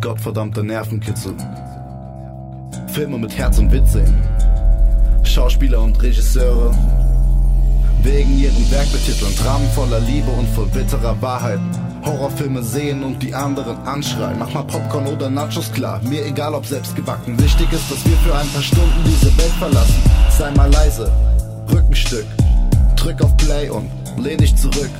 Gottverdammter Nervenkitzel. Filme mit Herz und Witz sehen. Schauspieler und Regisseure wegen ihrem Werk betiteln. Dramen voller Liebe und voll bitterer Wahrheit. Horrorfilme sehen und die anderen anschreien. Mach mal Popcorn oder Nachos klar, mir egal ob selbst gebacken. Wichtig ist, dass wir für ein paar Stunden diese Welt verlassen. Sei mal leise, Rückenstück, drück auf Play und lehn dich zurück.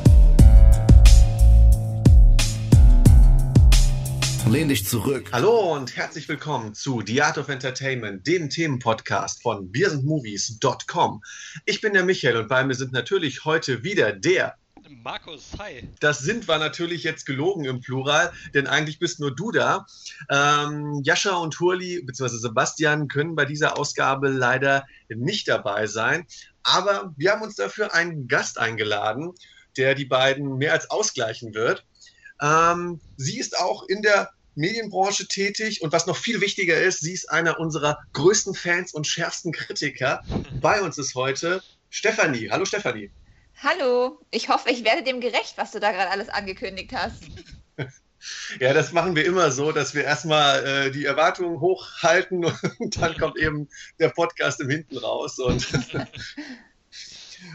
Lehn dich zurück. Hallo und herzlich willkommen zu The Art of Entertainment, dem Themenpodcast von beersandmovies.com. Ich bin der Michael und bei mir sind natürlich heute wieder der Markus, hi. Das sind wir natürlich jetzt gelogen im Plural, denn eigentlich bist nur du da. Ähm, Jascha und Hurli bzw. Sebastian können bei dieser Ausgabe leider nicht dabei sein. Aber wir haben uns dafür einen Gast eingeladen, der die beiden mehr als ausgleichen wird. Ähm, sie ist auch in der Medienbranche tätig und was noch viel wichtiger ist, sie ist einer unserer größten Fans und schärfsten Kritiker. Bei uns ist heute Stefanie. Hallo Stefanie. Hallo, ich hoffe, ich werde dem gerecht, was du da gerade alles angekündigt hast. Ja, das machen wir immer so, dass wir erstmal äh, die Erwartungen hochhalten und dann kommt eben der Podcast im Hinten raus. Und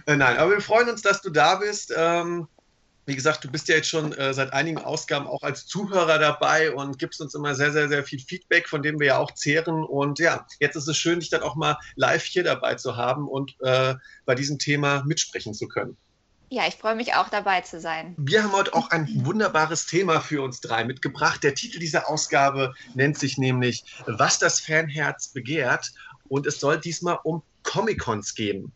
äh, nein, aber wir freuen uns, dass du da bist. Ähm, wie gesagt, du bist ja jetzt schon äh, seit einigen Ausgaben auch als Zuhörer dabei und gibst uns immer sehr, sehr, sehr viel Feedback, von dem wir ja auch zehren. Und ja, jetzt ist es schön, dich dann auch mal live hier dabei zu haben und äh, bei diesem Thema mitsprechen zu können. Ja, ich freue mich auch dabei zu sein. Wir haben heute auch ein wunderbares Thema für uns drei mitgebracht. Der Titel dieser Ausgabe nennt sich nämlich Was das Fanherz begehrt. Und es soll diesmal um Comic-Cons gehen.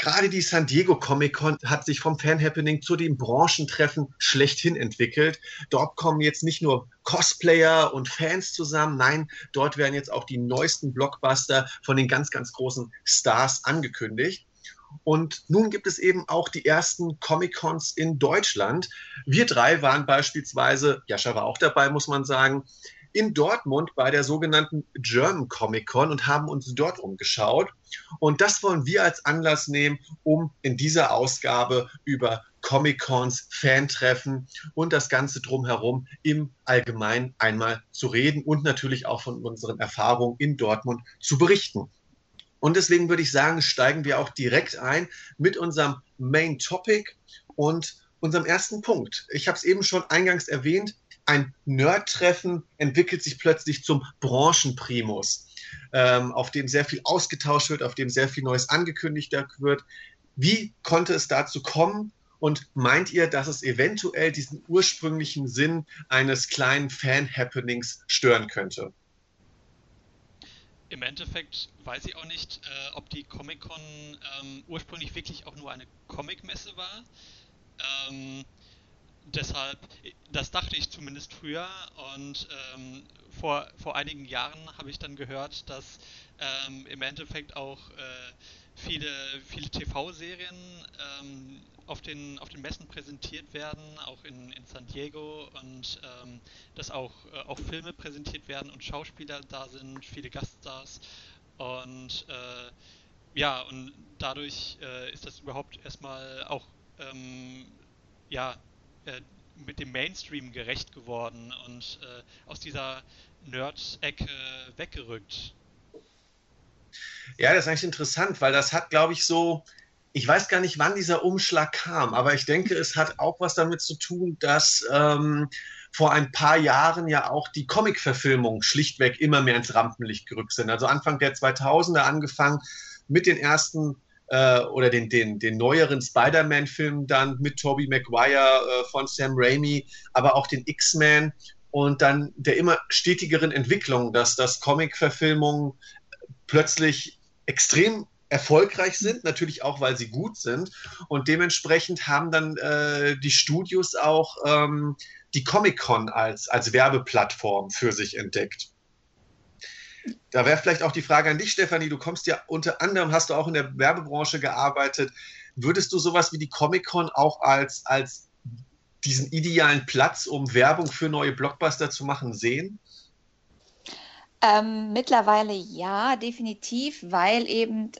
Gerade die San Diego Comic Con hat sich vom Fan-Happening zu dem Branchentreffen schlechthin entwickelt. Dort kommen jetzt nicht nur Cosplayer und Fans zusammen, nein, dort werden jetzt auch die neuesten Blockbuster von den ganz, ganz großen Stars angekündigt. Und nun gibt es eben auch die ersten Comic-Cons in Deutschland. Wir drei waren beispielsweise, Jascha war auch dabei, muss man sagen, in Dortmund bei der sogenannten German Comic Con und haben uns dort umgeschaut. Und das wollen wir als Anlass nehmen, um in dieser Ausgabe über Comic-Cons, Fantreffen und das Ganze drumherum im Allgemeinen einmal zu reden und natürlich auch von unseren Erfahrungen in Dortmund zu berichten. Und deswegen würde ich sagen, steigen wir auch direkt ein mit unserem Main Topic und unserem ersten Punkt. Ich habe es eben schon eingangs erwähnt, ein Nerd-Treffen entwickelt sich plötzlich zum Branchenprimus, ähm, auf dem sehr viel ausgetauscht wird, auf dem sehr viel Neues angekündigt wird. Wie konnte es dazu kommen? Und meint ihr, dass es eventuell diesen ursprünglichen Sinn eines kleinen Fan-Happenings stören könnte? Im Endeffekt weiß ich auch nicht, äh, ob die Comic-Con ähm, ursprünglich wirklich auch nur eine Comic-Messe war. Ähm, deshalb, das dachte ich zumindest früher und ähm, vor, vor einigen Jahren habe ich dann gehört, dass ähm, im Endeffekt auch äh, viele, viele TV-Serien ähm, auf, den, auf den Messen präsentiert werden, auch in, in San Diego und ähm, dass auch, äh, auch Filme präsentiert werden und Schauspieler da sind, viele Gaststars und äh, ja, und dadurch äh, ist das überhaupt erstmal auch ähm, ja, äh, mit dem Mainstream gerecht geworden und äh, aus dieser Nerd-Ecke weggerückt. Ja, das ist eigentlich interessant, weil das hat, glaube ich, so, ich weiß gar nicht, wann dieser Umschlag kam, aber ich denke, es hat auch was damit zu tun, dass ähm, vor ein paar Jahren ja auch die Comic-Verfilmungen schlichtweg immer mehr ins Rampenlicht gerückt sind. Also Anfang der 2000er angefangen mit den ersten äh, oder den, den, den neueren Spider-Man-Film dann mit Tobey Maguire äh, von Sam Raimi, aber auch den X-Men und dann der immer stetigeren Entwicklung, dass das Comic-Verfilmungen plötzlich extrem erfolgreich sind, natürlich auch, weil sie gut sind. Und dementsprechend haben dann äh, die Studios auch ähm, die Comic-Con als, als Werbeplattform für sich entdeckt. Da wäre vielleicht auch die Frage an dich, Stefanie. Du kommst ja unter anderem, hast du auch in der Werbebranche gearbeitet. Würdest du sowas wie die Comic-Con auch als, als diesen idealen Platz, um Werbung für neue Blockbuster zu machen, sehen? Ähm, mittlerweile ja, definitiv, weil eben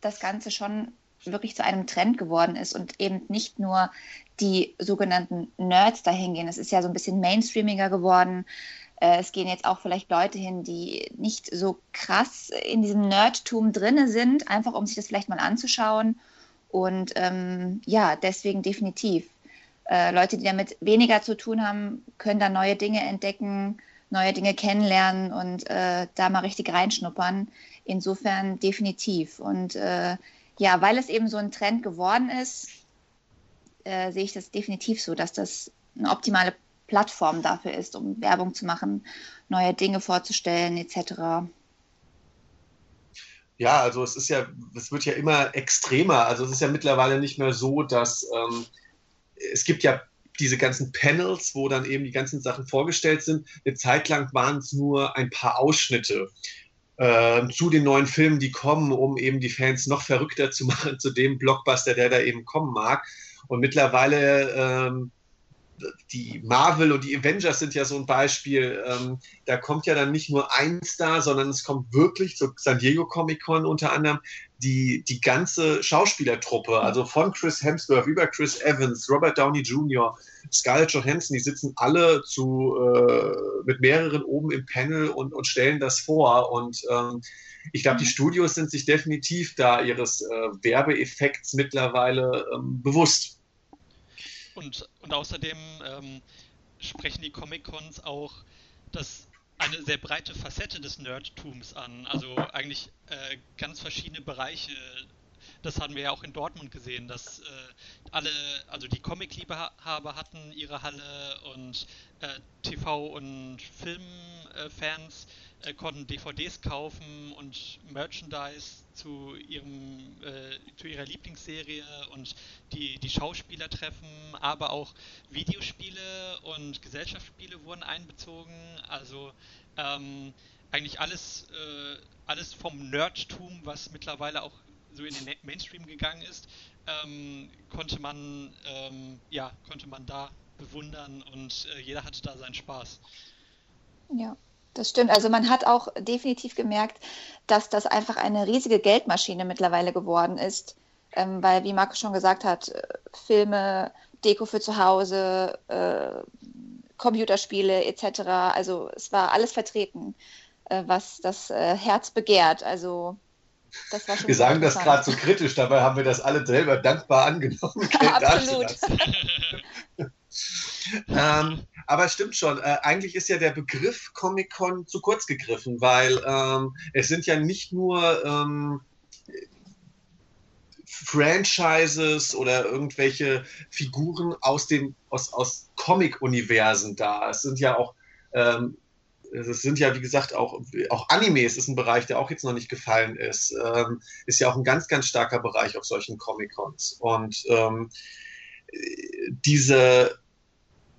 das Ganze schon wirklich zu einem Trend geworden ist und eben nicht nur die sogenannten Nerds dahin gehen. Es ist ja so ein bisschen mainstreamiger geworden es gehen jetzt auch vielleicht Leute hin, die nicht so krass in diesem Nerdtum drinne sind, einfach um sich das vielleicht mal anzuschauen. Und ähm, ja, deswegen definitiv. Äh, Leute, die damit weniger zu tun haben, können da neue Dinge entdecken, neue Dinge kennenlernen und äh, da mal richtig reinschnuppern. Insofern definitiv. Und äh, ja, weil es eben so ein Trend geworden ist, äh, sehe ich das definitiv so, dass das eine optimale Plattform dafür ist, um Werbung zu machen, neue Dinge vorzustellen, etc. Ja, also es ist ja, es wird ja immer extremer. Also es ist ja mittlerweile nicht mehr so, dass ähm, es gibt ja diese ganzen Panels, wo dann eben die ganzen Sachen vorgestellt sind. Eine Zeit lang waren es nur ein paar Ausschnitte äh, zu den neuen Filmen, die kommen, um eben die Fans noch verrückter zu machen zu dem Blockbuster, der da eben kommen mag. Und mittlerweile ähm, die Marvel und die Avengers sind ja so ein Beispiel. Ähm, da kommt ja dann nicht nur ein Star, sondern es kommt wirklich zur San Diego Comic Con unter anderem die, die ganze Schauspielertruppe, also von Chris Hemsworth über Chris Evans, Robert Downey Jr., Scarlett Johansson, die sitzen alle zu, äh, mit mehreren oben im Panel und, und stellen das vor. Und ähm, ich glaube, die mhm. Studios sind sich definitiv da ihres äh, Werbeeffekts mittlerweile ähm, bewusst. Und, und außerdem ähm, sprechen die Comic-Cons auch das eine sehr breite Facette des Nerdtums an. Also eigentlich äh, ganz verschiedene Bereiche. Das haben wir ja auch in Dortmund gesehen, dass äh, alle, also die Comic-Liebhaber hatten ihre Halle und äh, TV- und Filmfans äh, konnten DVDs kaufen und Merchandise zu ihrem äh, zu ihrer Lieblingsserie und die die Schauspieler treffen, aber auch Videospiele und Gesellschaftsspiele wurden einbezogen. Also ähm, eigentlich alles äh, alles vom Nerdtum, was mittlerweile auch so in den Mainstream gegangen ist, ähm, konnte man ähm, ja konnte man da bewundern und äh, jeder hatte da seinen Spaß. Ja. Das stimmt. Also man hat auch definitiv gemerkt, dass das einfach eine riesige Geldmaschine mittlerweile geworden ist, ähm, weil, wie Marco schon gesagt hat, äh, Filme, Deko für zu Hause, äh, Computerspiele etc. Also es war alles vertreten, äh, was das äh, Herz begehrt. Also wir sagen das gerade so kritisch, dabei haben wir das alle selber dankbar angenommen. Absolut. ähm, aber es stimmt schon, äh, eigentlich ist ja der Begriff Comic-Con zu kurz gegriffen, weil ähm, es sind ja nicht nur ähm, Franchises oder irgendwelche Figuren aus dem aus, aus Comic-Universen da. Es sind ja auch ähm, es sind ja, wie gesagt, auch, auch Animes ist ein Bereich, der auch jetzt noch nicht gefallen ist. Ähm, ist ja auch ein ganz, ganz starker Bereich auf solchen Comic-Cons. Und ähm, diese,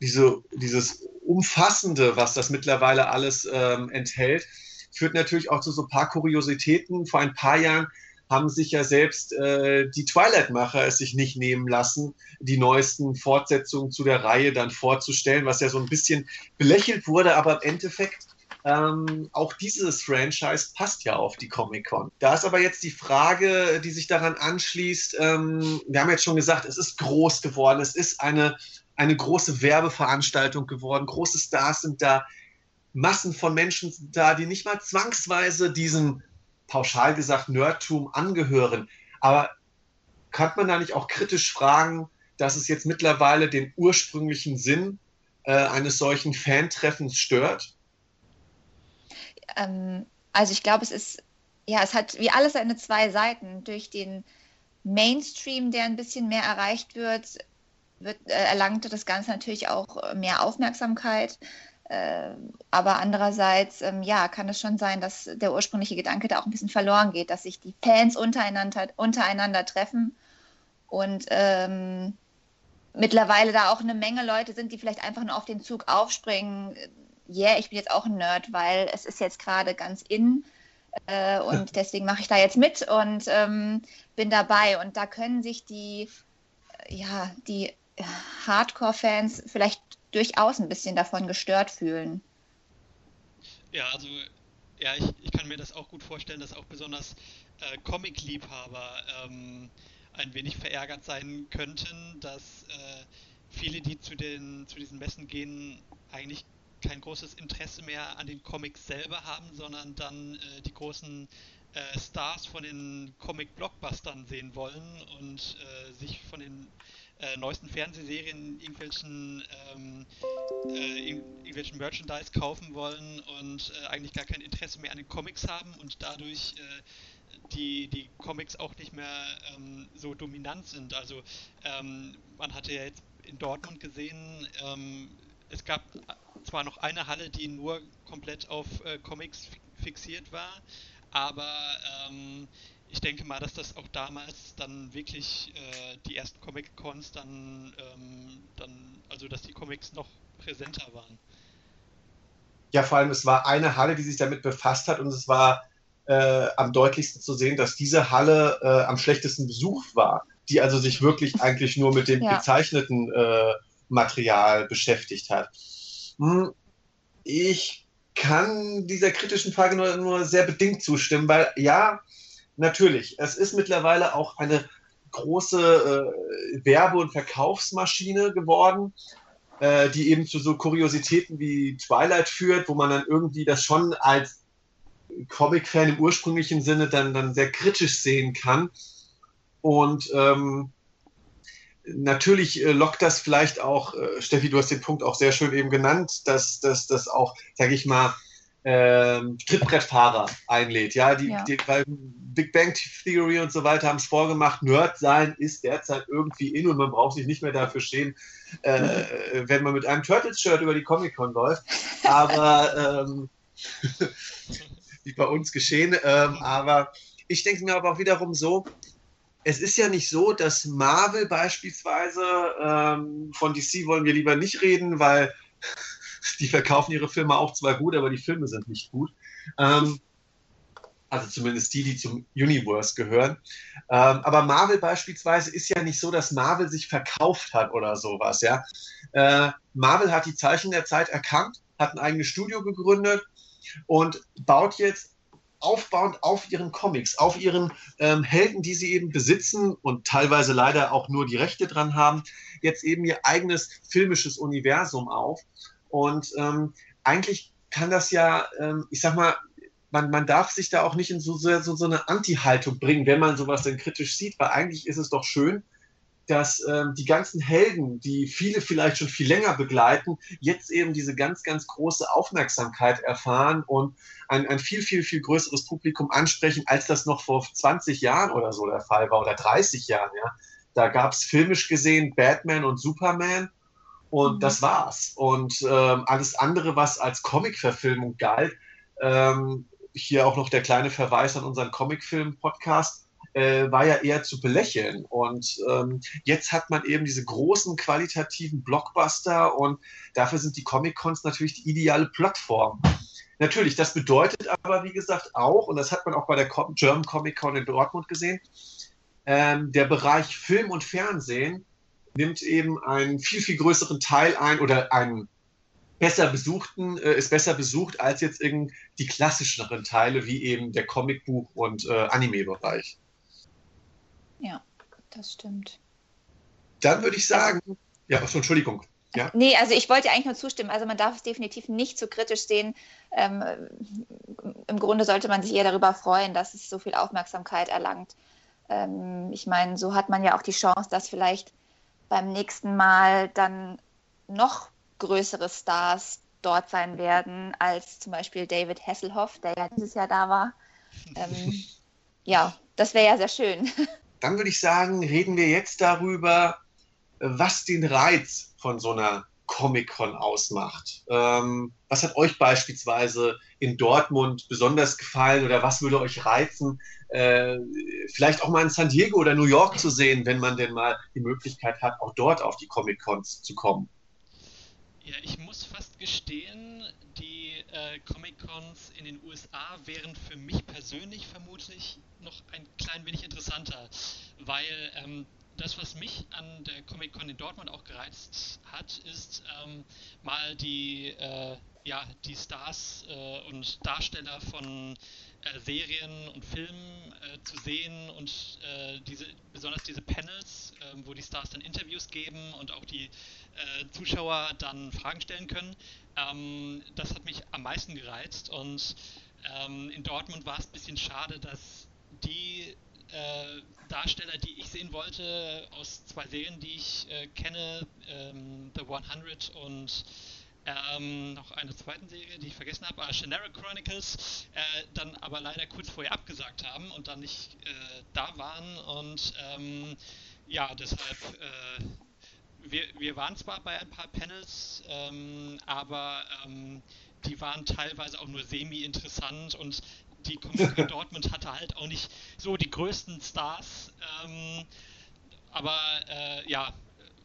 diese, dieses Umfassende, was das mittlerweile alles ähm, enthält, führt natürlich auch zu so ein paar Kuriositäten. Vor ein paar Jahren haben sich ja selbst äh, die Twilight-Macher es sich nicht nehmen lassen, die neuesten Fortsetzungen zu der Reihe dann vorzustellen, was ja so ein bisschen belächelt wurde, aber im Endeffekt ähm, auch dieses Franchise passt ja auf die Comic-Con. Da ist aber jetzt die Frage, die sich daran anschließt, ähm, wir haben jetzt schon gesagt, es ist groß geworden, es ist eine eine große Werbeveranstaltung geworden. Große Stars sind da, Massen von Menschen sind da, die nicht mal zwangsweise diesem, pauschal gesagt, Nerdtum angehören. Aber kann man da nicht auch kritisch fragen, dass es jetzt mittlerweile den ursprünglichen Sinn äh, eines solchen Fantreffens stört? Ähm, also ich glaube, es ist, ja, es hat wie alles seine zwei Seiten. Durch den Mainstream, der ein bisschen mehr erreicht wird, wird, äh, erlangt das Ganze natürlich auch mehr Aufmerksamkeit. Äh, aber andererseits, ähm, ja, kann es schon sein, dass der ursprüngliche Gedanke da auch ein bisschen verloren geht, dass sich die Fans untereinander, untereinander treffen und ähm, mittlerweile da auch eine Menge Leute sind, die vielleicht einfach nur auf den Zug aufspringen. Yeah, ich bin jetzt auch ein Nerd, weil es ist jetzt gerade ganz in äh, und deswegen mache ich da jetzt mit und ähm, bin dabei. Und da können sich die, ja, die Hardcore-Fans vielleicht durchaus ein bisschen davon gestört fühlen. Ja, also ja, ich, ich kann mir das auch gut vorstellen, dass auch besonders äh, Comic-Liebhaber ähm, ein wenig verärgert sein könnten, dass äh, viele, die zu, den, zu diesen Messen gehen, eigentlich kein großes Interesse mehr an den Comics selber haben, sondern dann äh, die großen äh, Stars von den Comic-Blockbustern sehen wollen und äh, sich von den äh, neuesten Fernsehserien irgendwelchen, ähm, äh, irgendwelchen Merchandise kaufen wollen und äh, eigentlich gar kein Interesse mehr an den Comics haben und dadurch die, die Comics auch nicht mehr ähm, so dominant sind. Also ähm, man hatte ja jetzt in Dortmund gesehen, ähm, es gab zwar noch eine Halle, die nur komplett auf äh, Comics fixiert war, aber ähm, ich denke mal, dass das auch damals dann wirklich äh, die ersten Comic-Cons dann, ähm, dann, also dass die Comics noch präsenter waren. Ja, vor allem, es war eine Halle, die sich damit befasst hat und es war äh, am deutlichsten zu sehen, dass diese Halle äh, am schlechtesten besucht war, die also sich wirklich eigentlich nur mit dem ja. gezeichneten äh, Material beschäftigt hat. Hm, ich kann dieser kritischen Frage nur, nur sehr bedingt zustimmen, weil ja, natürlich, es ist mittlerweile auch eine große äh, Werbe- und Verkaufsmaschine geworden, äh, die eben zu so Kuriositäten wie Twilight führt, wo man dann irgendwie das schon als Comic-Fan im ursprünglichen Sinne dann, dann sehr kritisch sehen kann. Und ähm, natürlich äh, lockt das vielleicht auch, äh, Steffi, du hast den Punkt auch sehr schön eben genannt, dass das auch, sage ich mal, ähm, Trittbrettfahrer einlädt. Ja, die, ja. Die, weil Big Bang Theory und so weiter haben es vorgemacht, Nerd sein ist derzeit irgendwie in und man braucht sich nicht mehr dafür schämen, äh, wenn man mit einem Turtles-Shirt über die Comic-Con läuft. Aber ähm, wie bei uns geschehen. Ähm, aber ich denke mir aber auch wiederum so, es ist ja nicht so, dass Marvel beispielsweise, ähm, von DC wollen wir lieber nicht reden, weil die verkaufen ihre Filme auch zwar gut, aber die Filme sind nicht gut. Ähm, also zumindest die, die zum Universe gehören. Ähm, aber Marvel beispielsweise ist ja nicht so, dass Marvel sich verkauft hat oder sowas. Ja? Äh, Marvel hat die Zeichen der Zeit erkannt, hat ein eigenes Studio gegründet und baut jetzt aufbauend auf ihren Comics, auf ihren ähm, Helden, die sie eben besitzen und teilweise leider auch nur die Rechte dran haben, jetzt eben ihr eigenes filmisches Universum auf. Und ähm, eigentlich kann das ja, ähm, ich sag mal, man, man darf sich da auch nicht in so, so, so eine Anti-Haltung bringen, wenn man sowas denn kritisch sieht, weil eigentlich ist es doch schön, dass ähm, die ganzen Helden, die viele vielleicht schon viel länger begleiten, jetzt eben diese ganz, ganz große Aufmerksamkeit erfahren und ein, ein viel, viel, viel größeres Publikum ansprechen, als das noch vor 20 Jahren oder so der Fall war oder 30 Jahren. Ja. Da gab es filmisch gesehen Batman und Superman und mhm. das war's. Und ähm, alles andere, was als Comic-Verfilmung galt, ähm, hier auch noch der kleine Verweis an unseren Comicfilm-Podcast, äh, war ja eher zu belächeln. Und ähm, jetzt hat man eben diese großen qualitativen Blockbuster und dafür sind die Comic-Cons natürlich die ideale Plattform. Natürlich, das bedeutet aber, wie gesagt, auch, und das hat man auch bei der German Comic Con in Dortmund gesehen, ähm, der Bereich Film und Fernsehen nimmt eben einen viel, viel größeren Teil ein oder einen besser besuchten, äh, ist besser besucht als jetzt irgendwie die klassischeren Teile, wie eben der Comicbuch- und äh, Anime-Bereich. Ja, das stimmt. Dann würde ich sagen, ja, achso, Entschuldigung. Ja? Nee, also ich wollte eigentlich nur zustimmen. Also man darf es definitiv nicht zu kritisch sehen. Ähm, Im Grunde sollte man sich eher darüber freuen, dass es so viel Aufmerksamkeit erlangt. Ähm, ich meine, so hat man ja auch die Chance, dass vielleicht beim nächsten Mal dann noch größere Stars dort sein werden, als zum Beispiel David Hasselhoff, der ja dieses Jahr da war. Ähm, ja, das wäre ja sehr schön. Dann würde ich sagen, reden wir jetzt darüber, was den Reiz von so einer Comic-Con ausmacht. Ähm, was hat euch beispielsweise in Dortmund besonders gefallen oder was würde euch reizen, äh, vielleicht auch mal in San Diego oder New York zu sehen, wenn man denn mal die Möglichkeit hat, auch dort auf die Comic-Cons zu kommen? Ja, ich muss fast gestehen, die äh, Comic-Cons in den USA wären für mich persönlich vermutlich noch ein klein wenig interessanter, weil ähm, das, was mich an der Comic-Con in Dortmund auch gereizt hat, ist ähm, mal die, äh, ja, die Stars äh, und Darsteller von äh, Serien und Filmen äh, zu sehen und äh, diese, besonders diese Panels, ähm, wo die Stars dann Interviews geben und auch die äh, Zuschauer dann Fragen stellen können. Ähm, das hat mich am meisten gereizt und ähm, in Dortmund war es ein bisschen schade, dass die Darsteller, die ich sehen wollte, aus zwei Serien, die ich äh, kenne, ähm, The 100 und ähm, noch eine zweite Serie, die ich vergessen habe, äh, Shannara Chronicles, äh, dann aber leider kurz vorher abgesagt haben und dann nicht äh, da waren und ähm, ja, deshalb äh, wir, wir waren zwar bei ein paar Panels, ähm, aber ähm, die waren teilweise auch nur semi-interessant und die Comic Dortmund hatte halt auch nicht so die größten Stars. Ähm, aber äh, ja,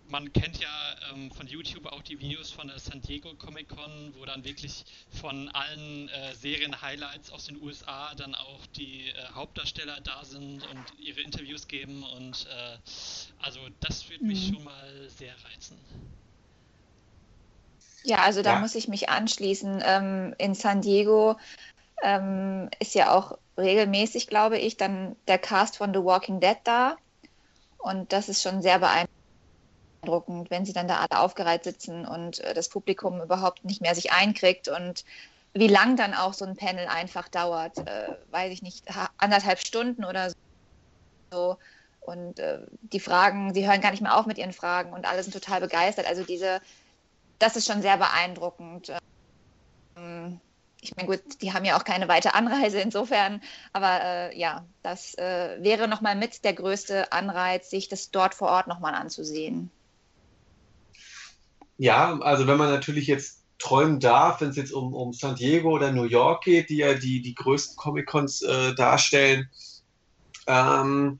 man kennt ja ähm, von YouTube auch die Videos von der San Diego Comic Con, wo dann wirklich von allen äh, Serien-Highlights aus den USA dann auch die äh, Hauptdarsteller da sind und ihre Interviews geben. Und äh, also das würde mich mhm. schon mal sehr reizen. Ja, also da ja. muss ich mich anschließen. Ähm, in San Diego ähm, ist ja auch regelmäßig, glaube ich, dann der Cast von The Walking Dead da. Und das ist schon sehr beeindruckend, wenn sie dann da alle aufgereiht sitzen und äh, das Publikum überhaupt nicht mehr sich einkriegt und wie lang dann auch so ein Panel einfach dauert, äh, weiß ich nicht, anderthalb Stunden oder so. Und äh, die Fragen, sie hören gar nicht mehr auf mit ihren Fragen und alle sind total begeistert. Also diese, das ist schon sehr beeindruckend. Ähm, ich meine, gut, die haben ja auch keine weite Anreise insofern, aber äh, ja, das äh, wäre nochmal mit der größte Anreiz, sich das dort vor Ort nochmal anzusehen. Ja, also wenn man natürlich jetzt träumen darf, wenn es jetzt um, um San Diego oder New York geht, die ja die, die größten Comic-Cons äh, darstellen, ähm,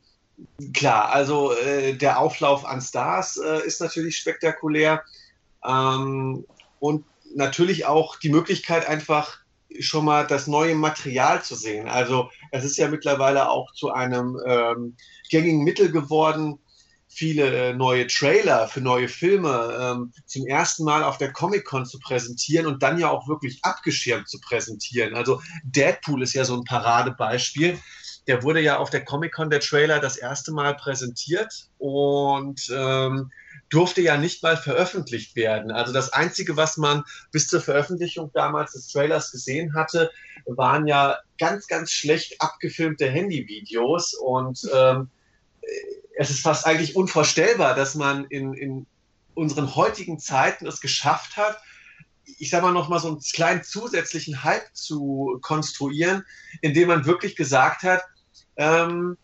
klar, also äh, der Auflauf an Stars äh, ist natürlich spektakulär ähm, und natürlich auch die Möglichkeit einfach schon mal das neue Material zu sehen. Also es ist ja mittlerweile auch zu einem ähm, gängigen Mittel geworden, viele äh, neue Trailer für neue Filme ähm, zum ersten Mal auf der Comic-Con zu präsentieren und dann ja auch wirklich abgeschirmt zu präsentieren. Also Deadpool ist ja so ein Paradebeispiel. Der wurde ja auf der Comic-Con der Trailer das erste Mal präsentiert und ähm, durfte ja nicht mal veröffentlicht werden. Also das Einzige, was man bis zur Veröffentlichung damals des Trailers gesehen hatte, waren ja ganz, ganz schlecht abgefilmte Handyvideos. Und ähm, es ist fast eigentlich unvorstellbar, dass man in, in unseren heutigen Zeiten es geschafft hat, ich sage mal noch mal so einen kleinen zusätzlichen Hype zu konstruieren, indem man wirklich gesagt hat, ähm,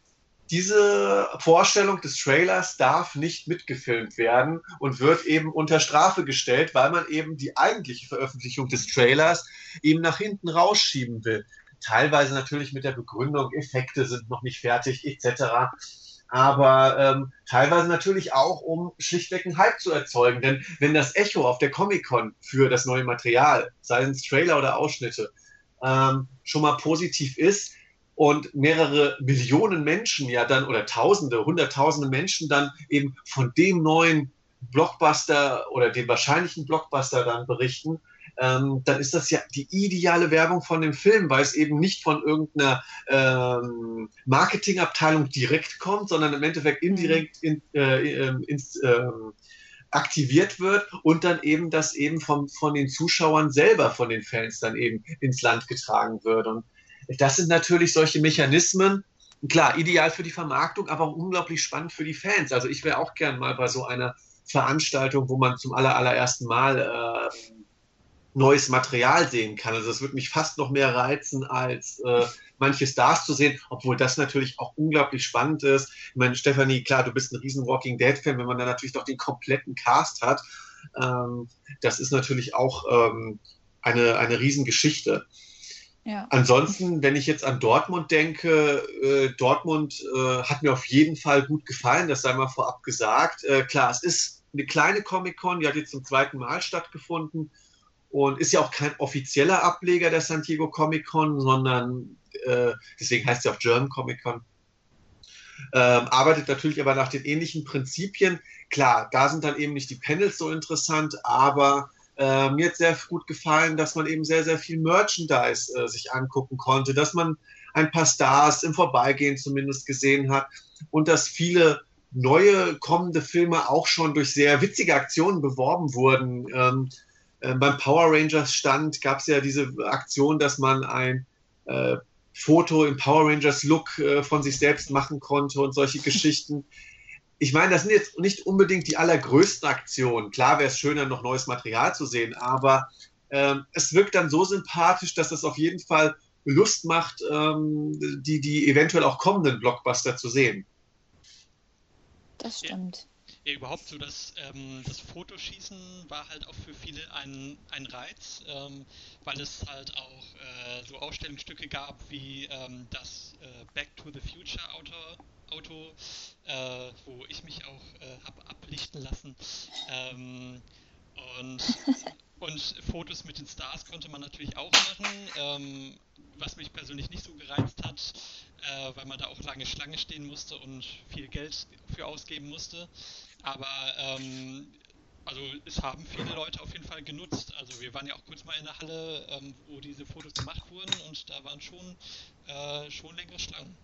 diese Vorstellung des Trailers darf nicht mitgefilmt werden und wird eben unter Strafe gestellt, weil man eben die eigentliche Veröffentlichung des Trailers eben nach hinten rausschieben will. Teilweise natürlich mit der Begründung, Effekte sind noch nicht fertig, etc. Aber ähm, teilweise natürlich auch, um schlichtweg einen Hype zu erzeugen. Denn wenn das Echo auf der Comic-Con für das neue Material, sei es Trailer oder Ausschnitte, ähm, schon mal positiv ist, und mehrere Millionen Menschen ja dann oder Tausende, Hunderttausende Menschen dann eben von dem neuen Blockbuster oder dem wahrscheinlichen Blockbuster dann berichten, ähm, dann ist das ja die ideale Werbung von dem Film, weil es eben nicht von irgendeiner ähm, Marketingabteilung direkt kommt, sondern im Endeffekt indirekt in, äh, ähm, ins, äh, aktiviert wird und dann eben das eben vom, von den Zuschauern selber, von den Fans dann eben ins Land getragen wird. Und das sind natürlich solche Mechanismen, klar, ideal für die Vermarktung, aber auch unglaublich spannend für die Fans. Also ich wäre auch gern mal bei so einer Veranstaltung, wo man zum aller, allerersten Mal äh, neues Material sehen kann. Also das würde mich fast noch mehr reizen, als äh, manche Stars zu sehen, obwohl das natürlich auch unglaublich spannend ist. Ich meine, Stefanie, klar, du bist ein riesen Walking Dead-Fan, wenn man dann natürlich noch den kompletten Cast hat. Ähm, das ist natürlich auch ähm, eine, eine Riesengeschichte. Ja. Ansonsten, wenn ich jetzt an Dortmund denke, äh, Dortmund äh, hat mir auf jeden Fall gut gefallen, das sei mal vorab gesagt. Äh, klar, es ist eine kleine Comic-Con, die hat jetzt zum zweiten Mal stattgefunden und ist ja auch kein offizieller Ableger der San Diego Comic-Con, sondern äh, deswegen heißt sie auch German Comic-Con. Ähm, arbeitet natürlich aber nach den ähnlichen Prinzipien. Klar, da sind dann eben nicht die Panels so interessant, aber Äh, mir hat sehr gut gefallen, dass man eben sehr, sehr viel Merchandise äh, sich angucken konnte, dass man ein paar Stars im Vorbeigehen zumindest gesehen hat und dass viele neue kommende Filme auch schon durch sehr witzige Aktionen beworben wurden. Ähm, äh, beim Power Rangers Stand gab es ja diese Aktion, dass man ein äh, Foto im Power Rangers Look äh, von sich selbst machen konnte und solche Geschichten. Ich meine, das sind jetzt nicht unbedingt die allergrößten Aktionen. Klar wäre es schöner, noch neues Material zu sehen, aber ähm, es wirkt dann so sympathisch, dass es auf jeden Fall Lust macht, ähm, die, die eventuell auch kommenden Blockbuster zu sehen. Das stimmt. Ja, überhaupt so, dass ähm, das Fotoschießen war halt auch für viele ein, ein Reiz, ähm, weil es halt auch äh, so Ausstellungsstücke gab wie ähm, das äh, Back to the Future Auto, Auto äh, wo ich mich auch äh, habe ablichten lassen. Ähm, und, und Fotos mit den Stars konnte man natürlich auch machen, ähm, was mich persönlich nicht so gereizt hat, äh, weil man da auch lange Schlange stehen musste und viel Geld für ausgeben musste. Aber ähm, also es haben viele Leute auf jeden Fall genutzt. Also wir waren ja auch kurz mal in der Halle, ähm, wo diese Fotos gemacht wurden und da waren schon, äh, schon längere Schlangen.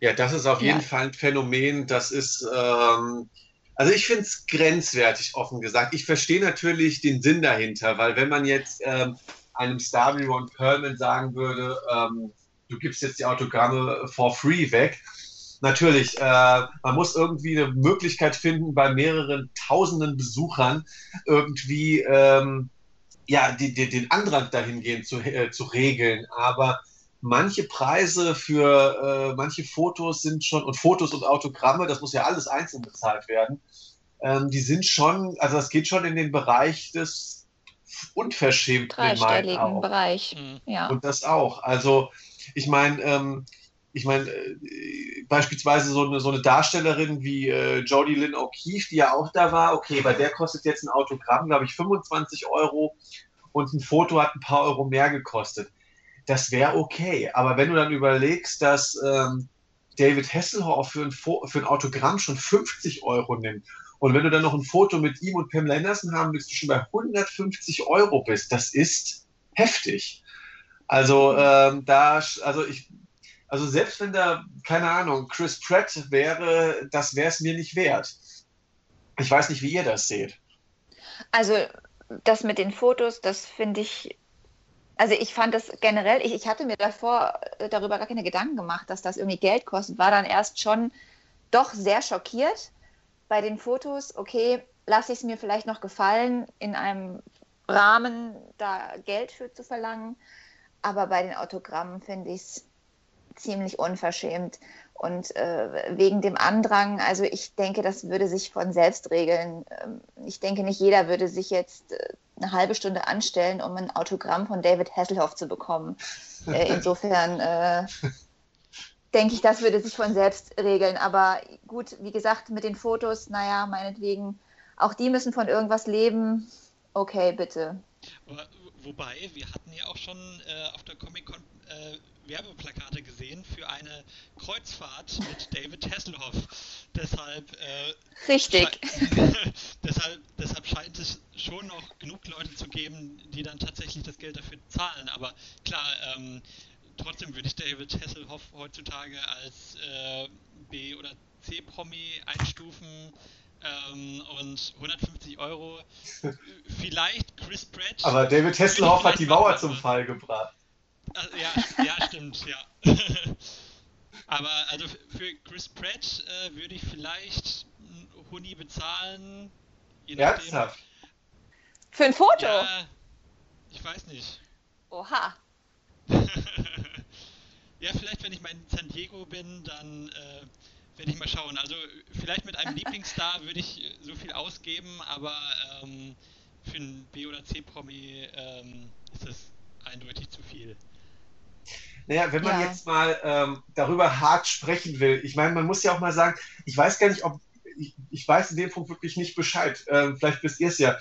Ja, das ist auf ja. jeden Fall ein Phänomen. Das ist, ähm, also ich finde es grenzwertig, offen gesagt. Ich verstehe natürlich den Sinn dahinter, weil wenn man jetzt ähm, einem Star wie Ron Perlman sagen würde, ähm, du gibst jetzt die Autogramme for free weg, natürlich, äh, man muss irgendwie eine Möglichkeit finden, bei mehreren tausenden Besuchern irgendwie ähm, ja, die, die, den Andrang dahingehend zu, äh, zu regeln. Aber manche Preise für äh, manche Fotos sind schon, und Fotos und Autogramme, das muss ja alles einzeln bezahlt werden, ähm, die sind schon, also das geht schon in den Bereich des Unverschämten. Dreistelligen Bereich, mhm. ja. Und das auch. Also ich meine, ähm, ich meine, äh, beispielsweise so eine, so eine Darstellerin wie äh, Jodie Lynn O'Keefe, die ja auch da war, okay, bei der kostet jetzt ein Autogramm, glaube ich, 25 Euro und ein Foto hat ein paar Euro mehr gekostet. Das wäre okay. Aber wenn du dann überlegst, dass ähm, David Hasselhoff für ein, für ein Autogramm schon 50 Euro nimmt und wenn du dann noch ein Foto mit ihm und Pamela Anderson haben willst, du schon bei 150 Euro bist, das ist heftig. Also ähm, da, also ich, also selbst wenn da, keine Ahnung, Chris Pratt wäre, das wäre es mir nicht wert. Ich weiß nicht, wie ihr das seht. Also das mit den Fotos, das finde ich, also ich fand das generell, ich, ich hatte mir davor äh, darüber gar keine Gedanken gemacht, dass das irgendwie Geld kostet, war dann erst schon doch sehr schockiert bei den Fotos. Okay, lasse ich es mir vielleicht noch gefallen, in einem Rahmen da Geld für zu verlangen. Aber bei den Autogrammen finde ich es ziemlich unverschämt. Und äh, wegen dem Andrang, also ich denke, das würde sich von selbst regeln. Ähm, ich denke, nicht jeder würde sich jetzt äh, eine halbe Stunde anstellen, um ein Autogramm von David Hasselhoff zu bekommen. Äh, insofern äh, denke ich, das würde sich von selbst regeln. Aber gut, wie gesagt, mit den Fotos, naja, meinetwegen, auch die müssen von irgendwas leben. Okay, bitte. Wobei, wir hatten ja auch schon äh, auf der Comic-Con äh, Werbeplakate gesehen für eine Kreuzfahrt mit David Hasselhoff. Deshalb, äh, Richtig. Deshalb, deshalb scheint es schon noch genug Leute zu geben, die dann tatsächlich das Geld dafür zahlen. Aber klar, ähm, trotzdem würde ich David Hasselhoff heutzutage als äh, B- oder C-Promi einstufen. Ähm, und 150 Euro. Vielleicht Chris Pratt. Aber David Hasselhoff hat die Mauer zum Fall gebracht. Also, ja, ja, stimmt, ja. Aber also für Chris Pratt äh, würde ich vielleicht einen Huni bezahlen. Ernsthaft? Für ein Foto? Ja, ich weiß nicht. Oha. ja, vielleicht wenn ich mal in San Diego bin, dann äh, werde ich mal schauen. Also vielleicht mit einem Lieblingsstar würde ich so viel ausgeben, aber ähm, für einen B- oder C-Promi ähm, ist das eindeutig zu viel. Naja, wenn man ja. jetzt mal ähm, darüber hart sprechen will, ich meine, man muss ja auch mal sagen, ich weiß gar nicht, ob, ich, ich weiß in dem Punkt wirklich nicht Bescheid, ähm, vielleicht wisst ihr es ja.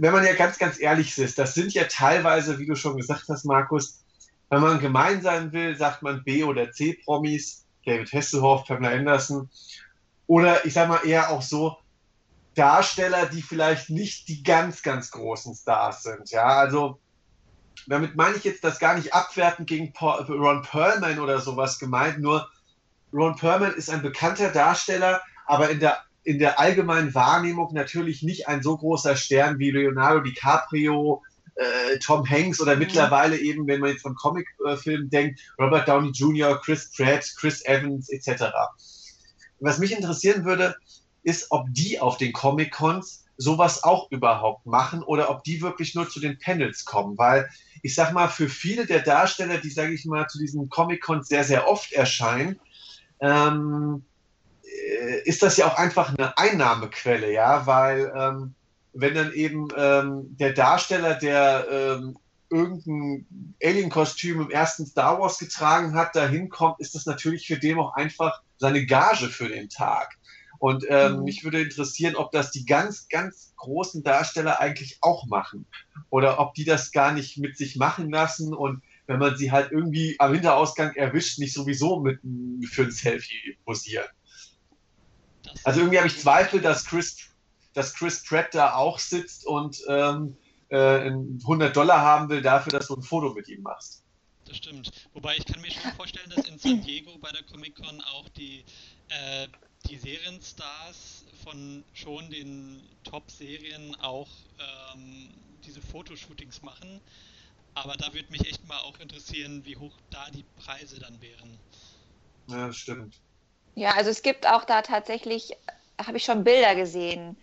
Wenn man ja ganz, ganz ehrlich ist, das sind ja teilweise, wie du schon gesagt hast, Markus, wenn man gemein sein will, sagt man B- oder C-Promis, David Hasselhoff, Pamela Anderson. Oder ich sage mal eher auch so, Darsteller, die vielleicht nicht die ganz, ganz großen Stars sind. Ja, also damit meine ich jetzt das gar nicht abwertend gegen Ron Perlman oder sowas gemeint, nur Ron Perlman ist ein bekannter Darsteller, aber in der, in der allgemeinen Wahrnehmung natürlich nicht ein so großer Stern wie Leonardo DiCaprio, äh, Tom Hanks oder mittlerweile eben, wenn man jetzt von Comicfilmen denkt, Robert Downey Jr., Chris Pratt, Chris Evans etc. Was mich interessieren würde, ist, ob die auf den Comic-Cons sowas auch überhaupt machen oder ob die wirklich nur zu den Panels kommen, weil ich sag mal, für viele der Darsteller, die, sage ich mal, zu diesen Comic-Cons sehr, sehr oft erscheinen, ähm, äh, ist das ja auch einfach eine Einnahmequelle, ja, weil ähm, wenn dann eben ähm, der Darsteller, der ähm, irgendein Alien-Kostüm im ersten Star Wars getragen hat, da hinkommt, ist das natürlich für den auch einfach seine Gage für den Tag. Und ähm, mhm. mich würde interessieren, ob das die ganz, ganz großen Darsteller eigentlich auch machen. Oder ob die das gar nicht mit sich machen lassen und wenn man sie halt irgendwie am Hinterausgang erwischt, nicht sowieso mit für ein Selfie posieren. Also irgendwie habe ich Zweifel, dass Chris, dass Chris Pratt da auch sitzt und ähm, äh, 100 Dollar haben will dafür, dass du ein Foto mit ihm machst. Das stimmt. Wobei ich kann mir schon vorstellen, dass in San Diego bei der Comic Con auch die äh, die Serienstars von schon den Top-Serien auch ähm, diese Fotoshootings machen. Aber da würde mich echt mal auch interessieren, wie hoch da die Preise dann wären. Ja, das stimmt. Ja, also es gibt auch da tatsächlich, habe ich schon Bilder gesehen,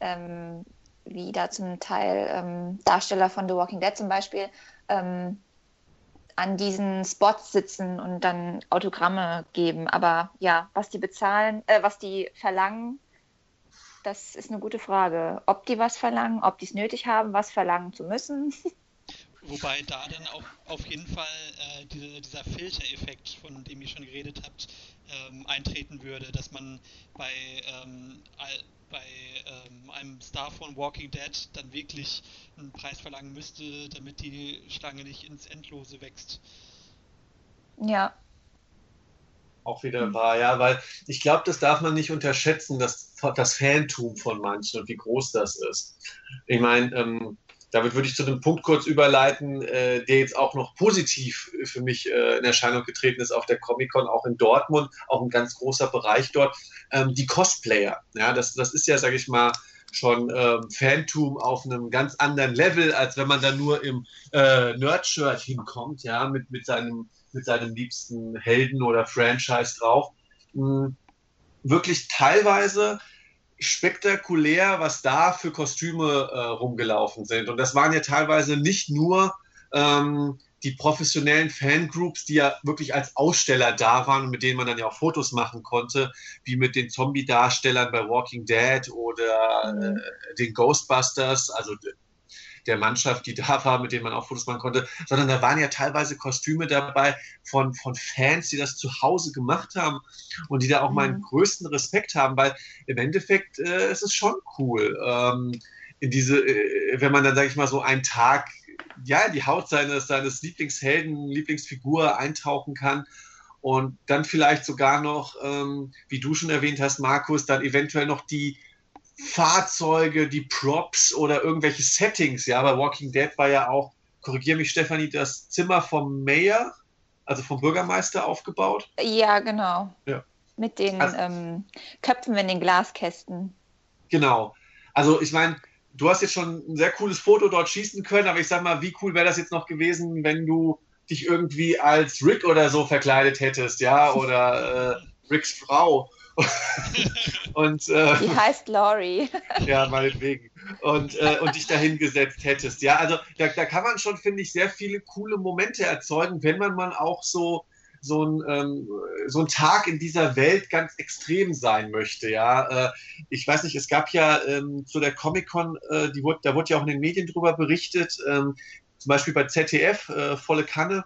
ähm, wie da zum Teil ähm, Darsteller von The Walking Dead zum Beispiel ähm, an diesen Spots sitzen und dann Autogramme geben. Aber ja, was die bezahlen, äh, was die verlangen, das ist eine gute Frage. Ob die was verlangen, ob die es nötig haben, was verlangen zu müssen. Wobei da dann auch auf jeden Fall äh, diese, dieser Filtereffekt, von dem ihr schon geredet habt, ähm, eintreten würde, dass man bei ähm, bei ähm, einem Star von Walking Dead dann wirklich einen Preis verlangen müsste, damit die Schlange nicht ins Endlose wächst. Ja. Auch wieder wahr, ja, weil ich glaube, das darf man nicht unterschätzen, das, das Fantum von manchen und wie groß das ist. Ich meine, ähm, damit würde ich zu dem Punkt kurz überleiten, äh, der jetzt auch noch positiv für mich äh, in Erscheinung getreten ist auf der Comic-Con, auch in Dortmund, auch ein ganz großer Bereich dort, ähm, die Cosplayer. Ja, das, das ist ja, sage ich mal, schon ähm, Fantum auf einem ganz anderen Level, als wenn man da nur im äh, Nerd-Shirt hinkommt, ja, mit, mit, seinem, mit seinem liebsten Helden oder Franchise drauf. Mhm. Wirklich teilweise spektakulär, was da für Kostüme äh, rumgelaufen sind. Und das waren ja teilweise nicht nur ähm, die professionellen Fangroups, die ja wirklich als Aussteller da waren und mit denen man dann ja auch Fotos machen konnte, wie mit den Zombie-Darstellern bei Walking Dead oder mhm. äh, den Ghostbusters, also der Mannschaft, die da war, mit denen man auch Fotos machen konnte, sondern da waren ja teilweise Kostüme dabei von, von Fans, die das zu Hause gemacht haben und die da auch mhm. meinen größten Respekt haben, weil im Endeffekt äh, es ist schon cool, ähm, in diese, äh, wenn man dann, sage ich mal, so einen Tag ja, die Haut seines, seines Lieblingshelden, Lieblingsfigur eintauchen kann und dann vielleicht sogar noch, ähm, wie du schon erwähnt hast, Markus, dann eventuell noch die Fahrzeuge, die Props oder irgendwelche Settings. Ja, bei Walking Dead war ja auch, korrigiere mich Stefanie, das Zimmer vom Mayor, also vom Bürgermeister aufgebaut. Ja, genau. Ja. Mit den also, ähm, Köpfen in den Glaskästen. Genau. Also ich meine, du hast jetzt schon ein sehr cooles Foto dort schießen können, aber ich sag mal, wie cool wäre das jetzt noch gewesen, wenn du dich irgendwie als Rick oder so verkleidet hättest, ja, oder äh, Ricks Frau und, äh, Die heißt Laurie. ja, meinetwegen. Und, äh, und dich dahin gesetzt hättest. Ja, also da, da kann man schon, finde ich, sehr viele coole Momente erzeugen, wenn man mal auch so so ein, ähm, so ein Tag in dieser Welt ganz extrem sein möchte. Ja, äh, ich weiß nicht, es gab ja ähm, zu der Comic-Con, äh, die wurde, da wurde ja auch in den Medien drüber berichtet, ähm, zum Beispiel bei ZDF, äh, volle Kanne,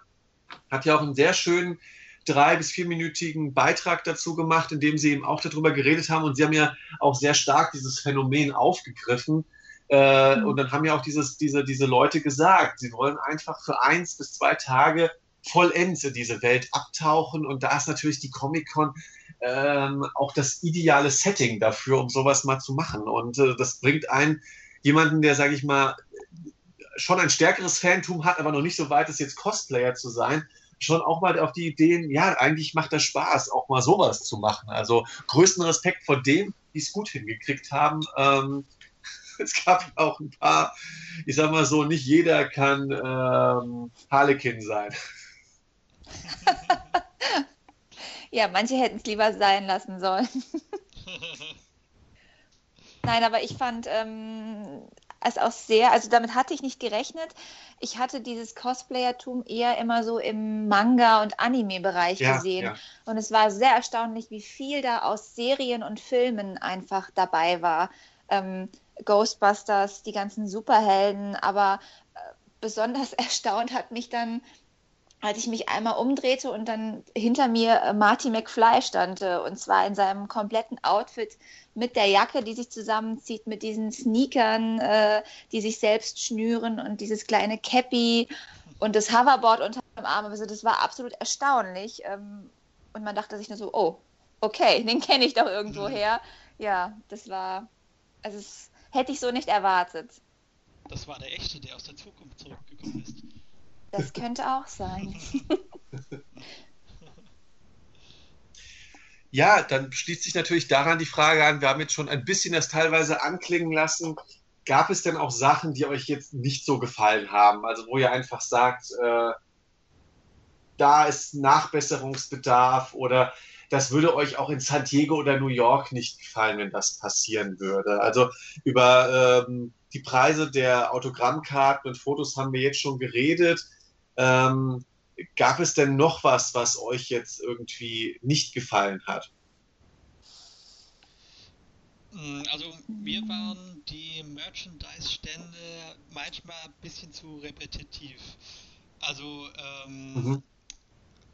hat ja auch einen sehr schönen drei- bis vierminütigen Beitrag dazu gemacht, in dem sie eben auch darüber geredet haben. Und sie haben ja auch sehr stark dieses Phänomen aufgegriffen. Äh, mhm. Und dann haben ja auch dieses, diese, diese Leute gesagt, sie wollen einfach für eins bis zwei Tage vollends in diese Welt abtauchen. Und da ist natürlich die Comic-Con ähm, auch das ideale Setting dafür, um sowas mal zu machen. Und äh, das bringt einen, jemanden, der, sage ich mal, schon ein stärkeres Fantum hat, aber noch nicht so weit ist, jetzt Cosplayer zu sein, schon auch mal auf die Ideen, ja, eigentlich macht das Spaß, auch mal sowas zu machen. Also größten Respekt vor dem, die es gut hingekriegt haben. Ähm, es gab auch ein paar, ich sag mal so, nicht jeder kann ähm, Harlekin sein. ja, manche hätten es lieber sein lassen sollen. Nein, aber ich fand ähm, es auch sehr, also damit hatte ich nicht gerechnet. Ich hatte dieses Cosplayertum eher immer so im Manga- und Anime-Bereich ja, gesehen. Ja. Und es war sehr erstaunlich, wie viel da aus Serien und Filmen einfach dabei war. Ähm, Ghostbusters, die ganzen Superhelden, aber äh, besonders erstaunt hat mich dann als ich mich einmal umdrehte und dann hinter mir äh, Marty McFly stand, und zwar in seinem kompletten Outfit mit der Jacke, die sich zusammenzieht, mit diesen Sneakern, äh, die sich selbst schnüren und dieses kleine Cappy und das Hoverboard unter dem Arm. Also das war absolut erstaunlich. Ähm, und man dachte sich nur so, oh, okay, den kenne ich doch irgendwo mhm. her. Ja, das war, also das hätte ich so nicht erwartet. Das war der echte, der aus der Zukunft zurückgekommen ist. Das könnte auch sein. ja, dann schließt sich natürlich daran die Frage an, wir haben jetzt schon ein bisschen das teilweise anklingen lassen. Gab es denn auch Sachen, die euch jetzt nicht so gefallen haben? Also wo ihr einfach sagt, äh, da ist Nachbesserungsbedarf oder das würde euch auch in San Diego oder New York nicht gefallen, wenn das passieren würde. Also über ähm, die Preise der Autogrammkarten und Fotos haben wir jetzt schon geredet. Ähm, gab es denn noch was, was euch jetzt irgendwie nicht gefallen hat? Mm, also mir waren die Merchandise-Stände manchmal ein bisschen zu repetitiv. Also ähm, mhm.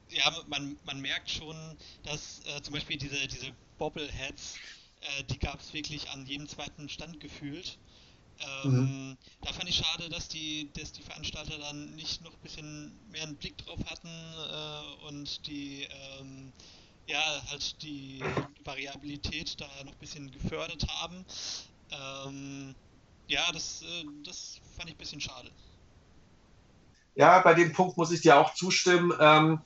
ja, man, man merkt schon, dass äh, zum Beispiel diese, diese Bobbleheads, äh, die gab es wirklich an jedem zweiten Stand gefühlt. Ähm, mhm. Da fand ich schade, dass die, dass die Veranstalter dann nicht noch ein bisschen mehr einen Blick drauf hatten äh, und die, ähm, ja, halt die Variabilität da noch ein bisschen gefördert haben. Ähm, ja, das, äh, das fand ich ein bisschen schade. Ja, bei dem Punkt muss ich dir auch zustimmen. Ähm,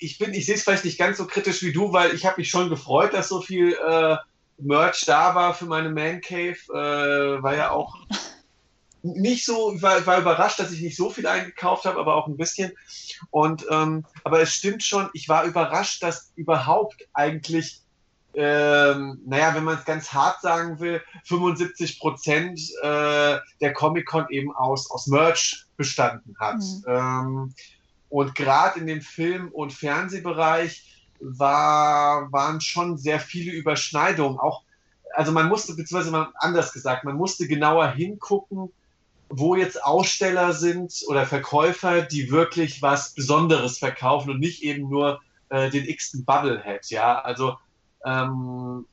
ich bin, ich sehe es vielleicht nicht ganz so kritisch wie du, weil ich habe mich schon gefreut, dass so viel äh, Merch da war für meine Man Cave, äh, war ja auch nicht so, war, war überrascht, dass ich nicht so viel eingekauft habe, aber auch ein bisschen. Und ähm, aber es stimmt schon, ich war überrascht, dass überhaupt eigentlich, ähm, naja, wenn man es ganz hart sagen will, 75 Prozent äh, der Comic-Con eben aus, aus Merch bestanden hat. Mhm. Ähm, und gerade in dem Film- und Fernsehbereich war, waren schon sehr viele Überschneidungen. Auch, also man musste, beziehungsweise man, anders gesagt, man musste genauer hingucken, wo jetzt Aussteller sind oder Verkäufer, die wirklich was Besonderes verkaufen und nicht eben nur äh, den x-ten Bubblehead. Ja, also ähm,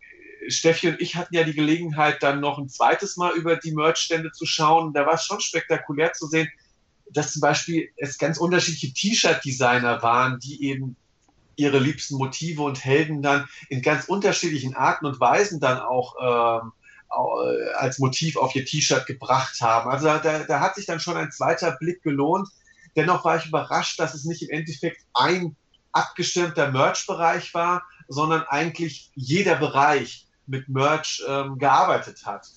Steffi und ich hatten ja die Gelegenheit, dann noch ein zweites Mal über die Merchstände zu schauen. Da war es schon spektakulär zu sehen, dass zum Beispiel es ganz unterschiedliche T-Shirt-Designer waren, die eben ihre liebsten Motive und Helden dann in ganz unterschiedlichen Arten und Weisen dann auch ähm, als Motiv auf ihr T-Shirt gebracht haben. Also da, da hat sich dann schon ein zweiter Blick gelohnt. Dennoch war ich überrascht, dass es nicht im Endeffekt ein abgestimmter Merch-Bereich war, sondern eigentlich jeder Bereich mit Merch ähm, gearbeitet hat.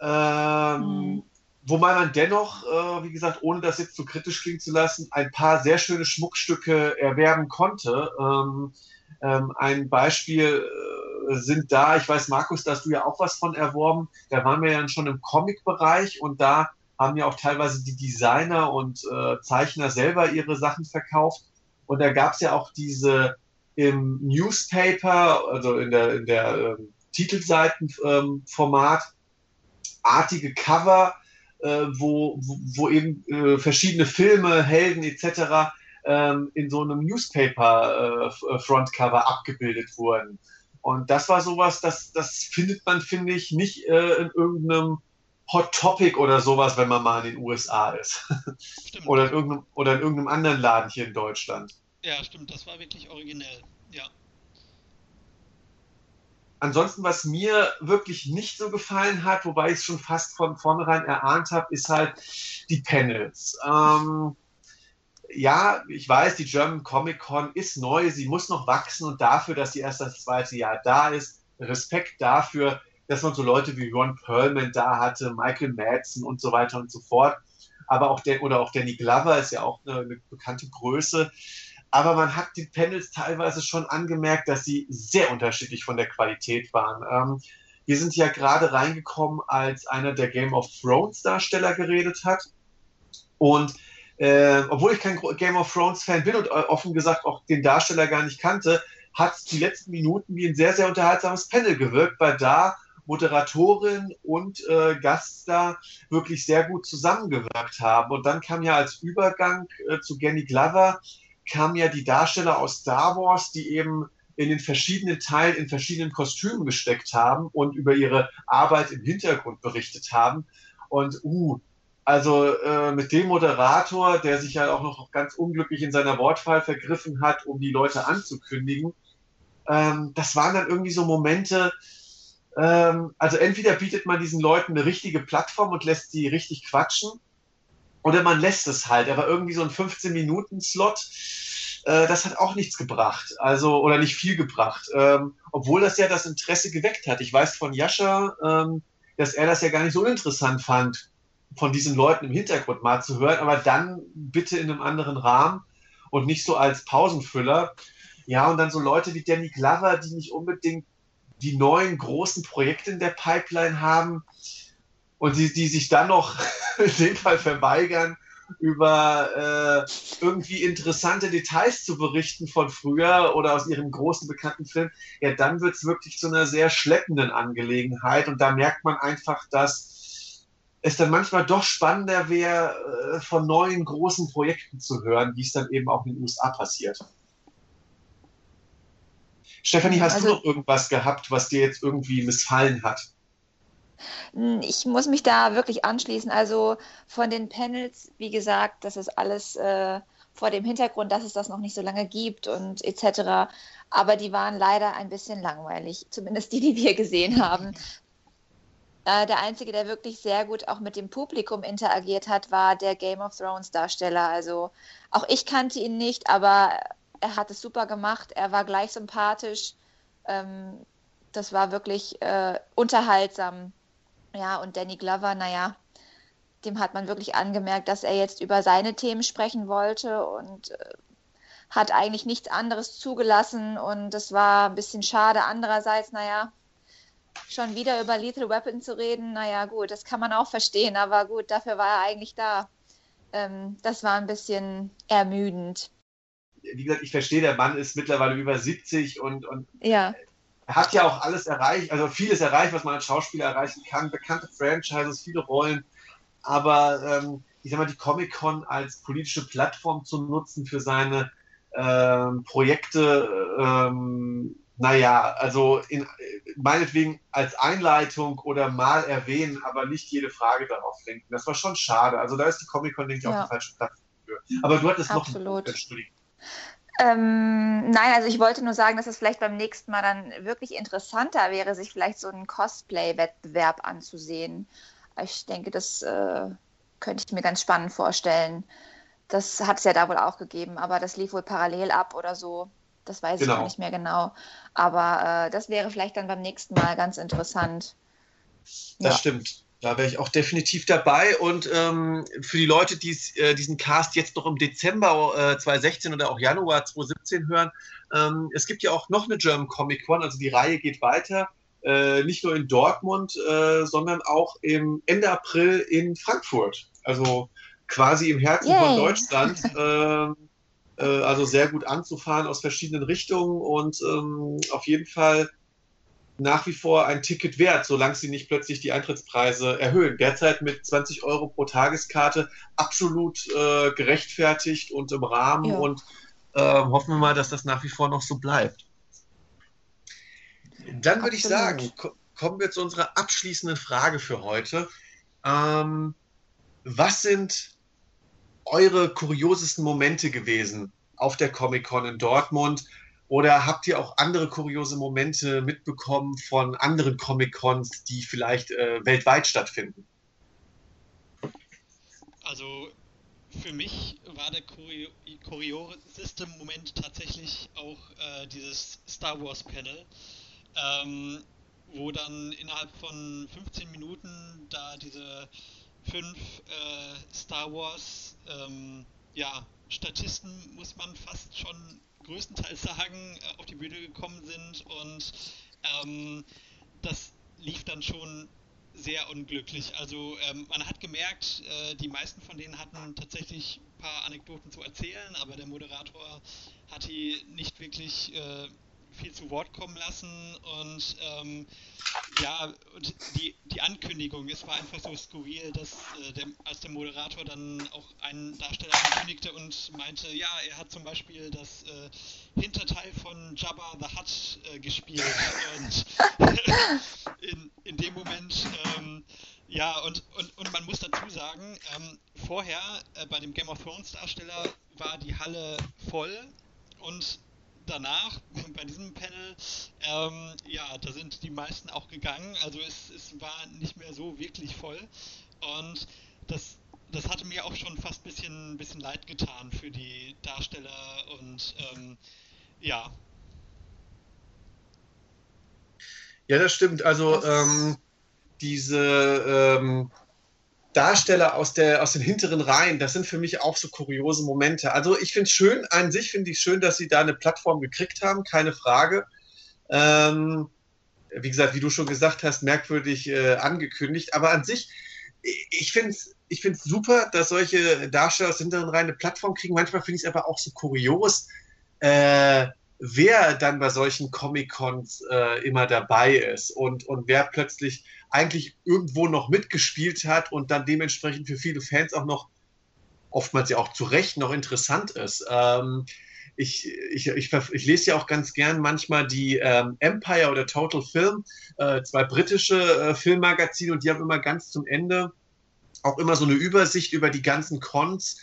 Ähm, mhm. Wobei man dennoch, äh, wie gesagt, ohne das jetzt zu kritisch klingen zu lassen, ein paar sehr schöne Schmuckstücke erwerben konnte. Ähm, ähm, ein Beispiel äh, sind da, ich weiß, Markus, da hast du ja auch was von erworben. Da waren wir ja schon im Comic-Bereich und da haben ja auch teilweise die Designer und äh, Zeichner selber ihre Sachen verkauft. Und da gab es ja auch diese im Newspaper, also in der, in der ähm, Titelseitenformat, artige Cover, äh, wo, wo, eben äh, verschiedene Filme, Helden etc. Ähm, in so einem Newspaper-Frontcover äh, abgebildet wurden. Und das war sowas, das, das findet man, finde ich, nicht in irgendeinem Hot Topic oder sowas, wenn man mal in den USA ist. oder, in irgendeinem, oder in irgendeinem anderen Laden hier in Deutschland. Ja, stimmt, das war wirklich originell, ja. Ansonsten, was mir wirklich nicht so gefallen hat, wobei ich es schon fast von vornherein erahnt habe, ist halt die Panels. Ähm, ja, ich weiß, die German Comic Con ist neu, sie muss noch wachsen und dafür, dass sie erst das zweite Jahr da ist, Respekt dafür, dass man so Leute wie Ron Perlman da hatte, Michael Madsen und so weiter und so fort. Aber auch der, oder auch Danny Glover ist ja auch eine, eine bekannte Größe. Aber man hat die Panels teilweise schon angemerkt, dass sie sehr unterschiedlich von der Qualität waren. Ähm, wir sind ja gerade reingekommen, als einer der Game of Thrones Darsteller geredet hat. Und äh, obwohl ich kein Game of Thrones Fan bin und äh, offen gesagt auch den Darsteller gar nicht kannte, hat die letzten Minuten wie ein sehr, sehr unterhaltsames Panel gewirkt, weil da Moderatorin und äh, Gaststar wirklich sehr gut zusammengewirkt haben. Und dann kam ja als Übergang äh, zu Genny Glover, kamen ja die Darsteller aus Star Wars, die eben in den verschiedenen Teilen in verschiedenen Kostümen gesteckt haben und über ihre Arbeit im Hintergrund berichtet haben. Und uh, also äh, mit dem Moderator, der sich ja auch noch ganz unglücklich in seiner Wortwahl vergriffen hat, um die Leute anzukündigen, ähm, das waren dann irgendwie so Momente, ähm, also entweder bietet man diesen Leuten eine richtige Plattform und lässt sie richtig quatschen, oder man lässt es halt. Aber irgendwie so ein 15-Minuten-Slot, äh, das hat auch nichts gebracht. Also, oder nicht viel gebracht. Ähm, obwohl das ja das Interesse geweckt hat. Ich weiß von Jascha, ähm, dass er das ja gar nicht so interessant fand, von diesen Leuten im Hintergrund mal zu hören, aber dann bitte in einem anderen Rahmen und nicht so als Pausenfüller. Ja, und dann so Leute wie Danny Glover, die nicht unbedingt die neuen großen Projekte in der Pipeline haben und die, die sich dann noch in dem Fall verweigern, über äh, irgendwie interessante Details zu berichten von früher oder aus ihrem großen bekannten Film, ja, dann wird es wirklich zu einer sehr schleppenden Angelegenheit. Und da merkt man einfach, dass es dann manchmal doch spannender wäre, äh, von neuen großen Projekten zu hören, wie es dann eben auch in den USA passiert. Stefanie, hast also, du noch irgendwas gehabt, was dir jetzt irgendwie missfallen hat? Hm, ich muss mich da wirklich anschließen. Also von den Panels, wie gesagt, das ist alles äh, vor dem Hintergrund, dass es das noch nicht so lange gibt und etc. Aber die waren leider ein bisschen langweilig, zumindest die, die wir gesehen haben. Äh, der einzige, der wirklich sehr gut auch mit dem Publikum interagiert hat, war der Game of Thrones Darsteller. Also auch ich kannte ihn nicht, aber er hat es super gemacht. Er war gleich sympathisch. Ähm, das war wirklich äh, unterhaltsam. Ja, und Danny Glover, naja, dem hat man wirklich angemerkt, dass er jetzt über seine Themen sprechen wollte und äh, hat eigentlich nichts anderes zugelassen und das war ein bisschen schade. Andererseits, naja, schon wieder über Lethal Weapon zu reden, naja, gut, das kann man auch verstehen, aber gut, dafür war er eigentlich da. Ähm, das war ein bisschen ermüdend. Wie gesagt, ich verstehe, der Mann ist mittlerweile über 70 und, und ja er hat ja auch alles erreicht, also vieles erreicht, was man als Schauspieler erreichen kann, bekannte Franchises, viele Rollen, aber ähm, ich sag mal, die Comic-Con als politische Plattform zu nutzen für seine ähm, Projekte, ähm, naja, also in, meinetwegen als Einleitung oder mal erwähnen, aber nicht jede Frage darauf lenken. Das war schon schade. Also da ist die Comic-Con, denke ich, ja. auch die falsche Plattform für. Aber du hattest Absolut. noch einen Entschuldigung. Ähm, nein, also ich wollte nur sagen, dass es vielleicht beim nächsten Mal dann wirklich interessanter wäre, sich vielleicht so einen Cosplay-Wettbewerb anzusehen. Ich denke, das äh, könnte ich mir ganz spannend vorstellen. Das hat es ja da wohl auch gegeben, aber das lief wohl parallel ab oder so. Das weiß genau. ich gar nicht mehr genau. Aber äh, das wäre vielleicht dann beim nächsten Mal ganz interessant. Das ja. stimmt. Da wäre ich auch definitiv dabei. Und ähm, für die Leute, die äh, diesen Cast jetzt noch im Dezember äh, 2016 oder auch Januar 2017 hören, ähm, es gibt ja auch noch eine German Comic Con, also die Reihe geht weiter. Äh, nicht nur in Dortmund, äh, sondern auch im Ende April in Frankfurt. Also quasi im Herzen Yay. von Deutschland. Ähm, äh, also sehr gut anzufahren aus verschiedenen Richtungen und ähm, auf jeden Fall nach wie vor ein Ticket wert, solange sie nicht plötzlich die Eintrittspreise erhöhen. Derzeit mit 20 Euro pro Tageskarte absolut äh, gerechtfertigt und im Rahmen ja. und äh, hoffen wir mal, dass das nach wie vor noch so bleibt. Dann würde ich sagen, kommen wir zu unserer abschließenden Frage für heute. Ähm, was sind eure kuriosesten Momente gewesen auf der Comic-Con in Dortmund? Oder habt ihr auch andere kuriose Momente mitbekommen von anderen Comic-Cons, die vielleicht äh, weltweit stattfinden? Also für mich war der kurio kurioseste Moment tatsächlich auch äh, dieses Star Wars Panel, ähm, wo dann innerhalb von 15 Minuten da diese fünf äh, Star Wars ähm, ja, Statisten, muss man fast schon größtenteils sagen, äh, auf die Bühne gekommen sind und ähm, das lief dann schon sehr unglücklich. Also ähm, man hat gemerkt, äh, die meisten von denen hatten tatsächlich ein paar Anekdoten zu erzählen, aber der Moderator hat die nicht wirklich äh, viel zu Wort kommen lassen und ähm, ja, und die, die Ankündigung, es war einfach so skurril, dass äh, der, als der Moderator dann auch einen Darsteller ankündigte und meinte, ja, er hat zum Beispiel das äh, Hinterteil von Jabba the Hutt äh, gespielt und in, in dem Moment ähm, ja, und, und, und man muss dazu sagen, ähm, vorher äh, bei dem Game of Thrones Darsteller war die Halle voll und danach, bei diesem Panel, ähm, ja, da sind die meisten auch gegangen. Also es, es war nicht mehr so wirklich voll. Und das, das hatte mir auch schon fast ein bisschen, bisschen leid getan für die Darsteller und ähm, ja. Ja, das stimmt. Also ähm, diese ähm, Darsteller aus, der, aus den hinteren Reihen, das sind für mich auch so kuriose Momente. Also ich finde es schön, an sich finde ich schön, dass sie da eine Plattform gekriegt haben, keine Frage. Ähm, wie gesagt, wie du schon gesagt hast, merkwürdig äh, angekündigt. Aber an sich, ich finde es ich find's super, dass solche Darsteller aus den hinteren Reihen eine Plattform kriegen. Manchmal finde ich es aber auch so kurios, äh, wer dann bei solchen Comic-Cons äh, immer dabei ist und, und wer plötzlich eigentlich irgendwo noch mitgespielt hat und dann dementsprechend für viele Fans auch noch oftmals ja auch zu Recht noch interessant ist. Ähm, ich, ich, ich, ich, lese ja auch ganz gern manchmal die ähm, Empire oder Total Film, äh, zwei britische äh, Filmmagazine und die haben immer ganz zum Ende auch immer so eine Übersicht über die ganzen Cons,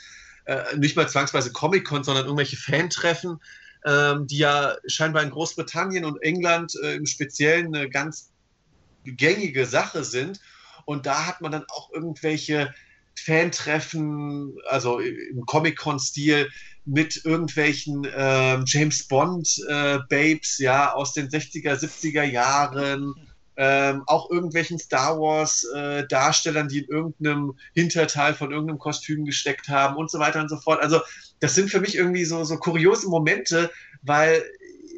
äh, nicht mal zwangsweise Comic-Cons, sondern irgendwelche Fantreffen, ähm, die ja scheinbar in Großbritannien und England äh, im Speziellen eine ganz gängige Sache sind. Und da hat man dann auch irgendwelche Fantreffen, also im Comic-Con-Stil, mit irgendwelchen äh, James Bond-Babes, äh, ja, aus den 60er, 70er Jahren. Ähm, auch irgendwelchen Star Wars-Darstellern, äh, die in irgendeinem Hinterteil von irgendeinem Kostüm gesteckt haben und so weiter und so fort. Also, das sind für mich irgendwie so, so kuriose Momente, weil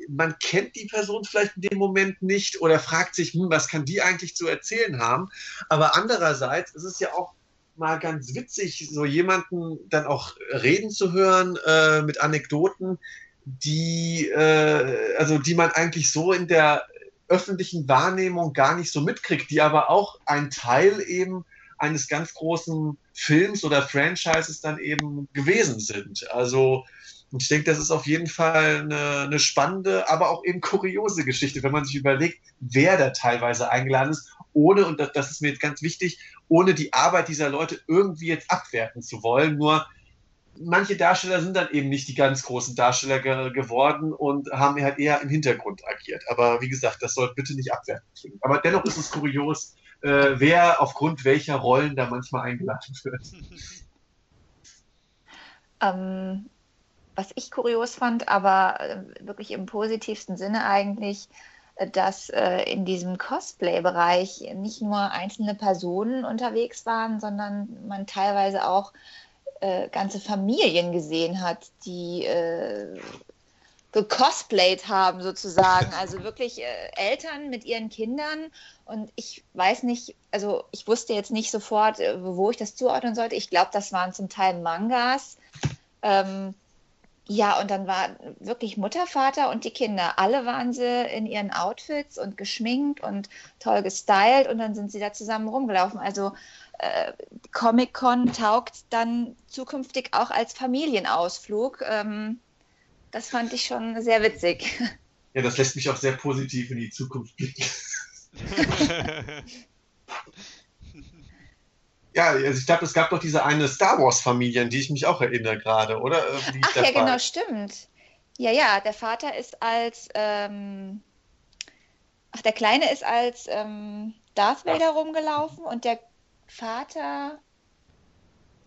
man kennt die Person vielleicht in dem Moment nicht oder fragt sich, hm, was kann die eigentlich zu erzählen haben. Aber andererseits ist es ja auch mal ganz witzig, so jemanden dann auch reden zu hören äh, mit Anekdoten, die, äh, also die man eigentlich so in der öffentlichen Wahrnehmung gar nicht so mitkriegt, die aber auch ein Teil eben eines ganz großen Films oder Franchises dann eben gewesen sind. Also ich denke, das ist auf jeden Fall eine, eine, spannende, aber auch eben kuriose Geschichte, wenn man sich überlegt, wer da teilweise eingeladen ist, ohne, und das ist mir jetzt ganz wichtig, ohne die Arbeit dieser Leute irgendwie jetzt abwerten zu wollen. Nur manche Darsteller sind dann eben nicht die ganz großen Darsteller ge geworden und haben halt eher im Hintergrund agiert. Aber wie gesagt, das soll bitte nicht abwerten klingen. Aber dennoch ist es kurios, äh, wer aufgrund welcher Rollen da manchmal eingeladen wird. Ähm, was ich kurios fand, aber äh, wirklich im positivsten Sinne eigentlich, äh, dass äh, in diesem Cosplay-Bereich nicht nur einzelne Personen unterwegs waren, sondern man teilweise auch äh, ganze Familien gesehen hat, die äh, gecosplayt haben sozusagen. Also wirklich äh, Eltern mit ihren Kindern. Und ich weiß nicht, also ich wusste jetzt nicht sofort, wo ich das zuordnen sollte. Ich glaube, das waren zum Teil Mangas. Ähm, ja, und dann war wirklich Mutter, Vater und die Kinder. Alle waren sie in ihren Outfits und geschminkt und toll gestylt und dann sind sie da zusammen rumgelaufen. Also äh, Comic-Con taugt dann zukünftig auch als Familienausflug. Ähm, das fand ich schon sehr witzig. Ja, das lässt mich auch sehr positiv in die Zukunft blicken. Ja, also ich glaube, es gab doch diese eine Star Wars-Familie, an die ich mich auch erinnere gerade, oder? Ach ja, genau, stimmt. Ja, ja, der Vater ist als, ähm, ach, der Kleine ist als ähm, Darth Vader rumgelaufen und der Vater,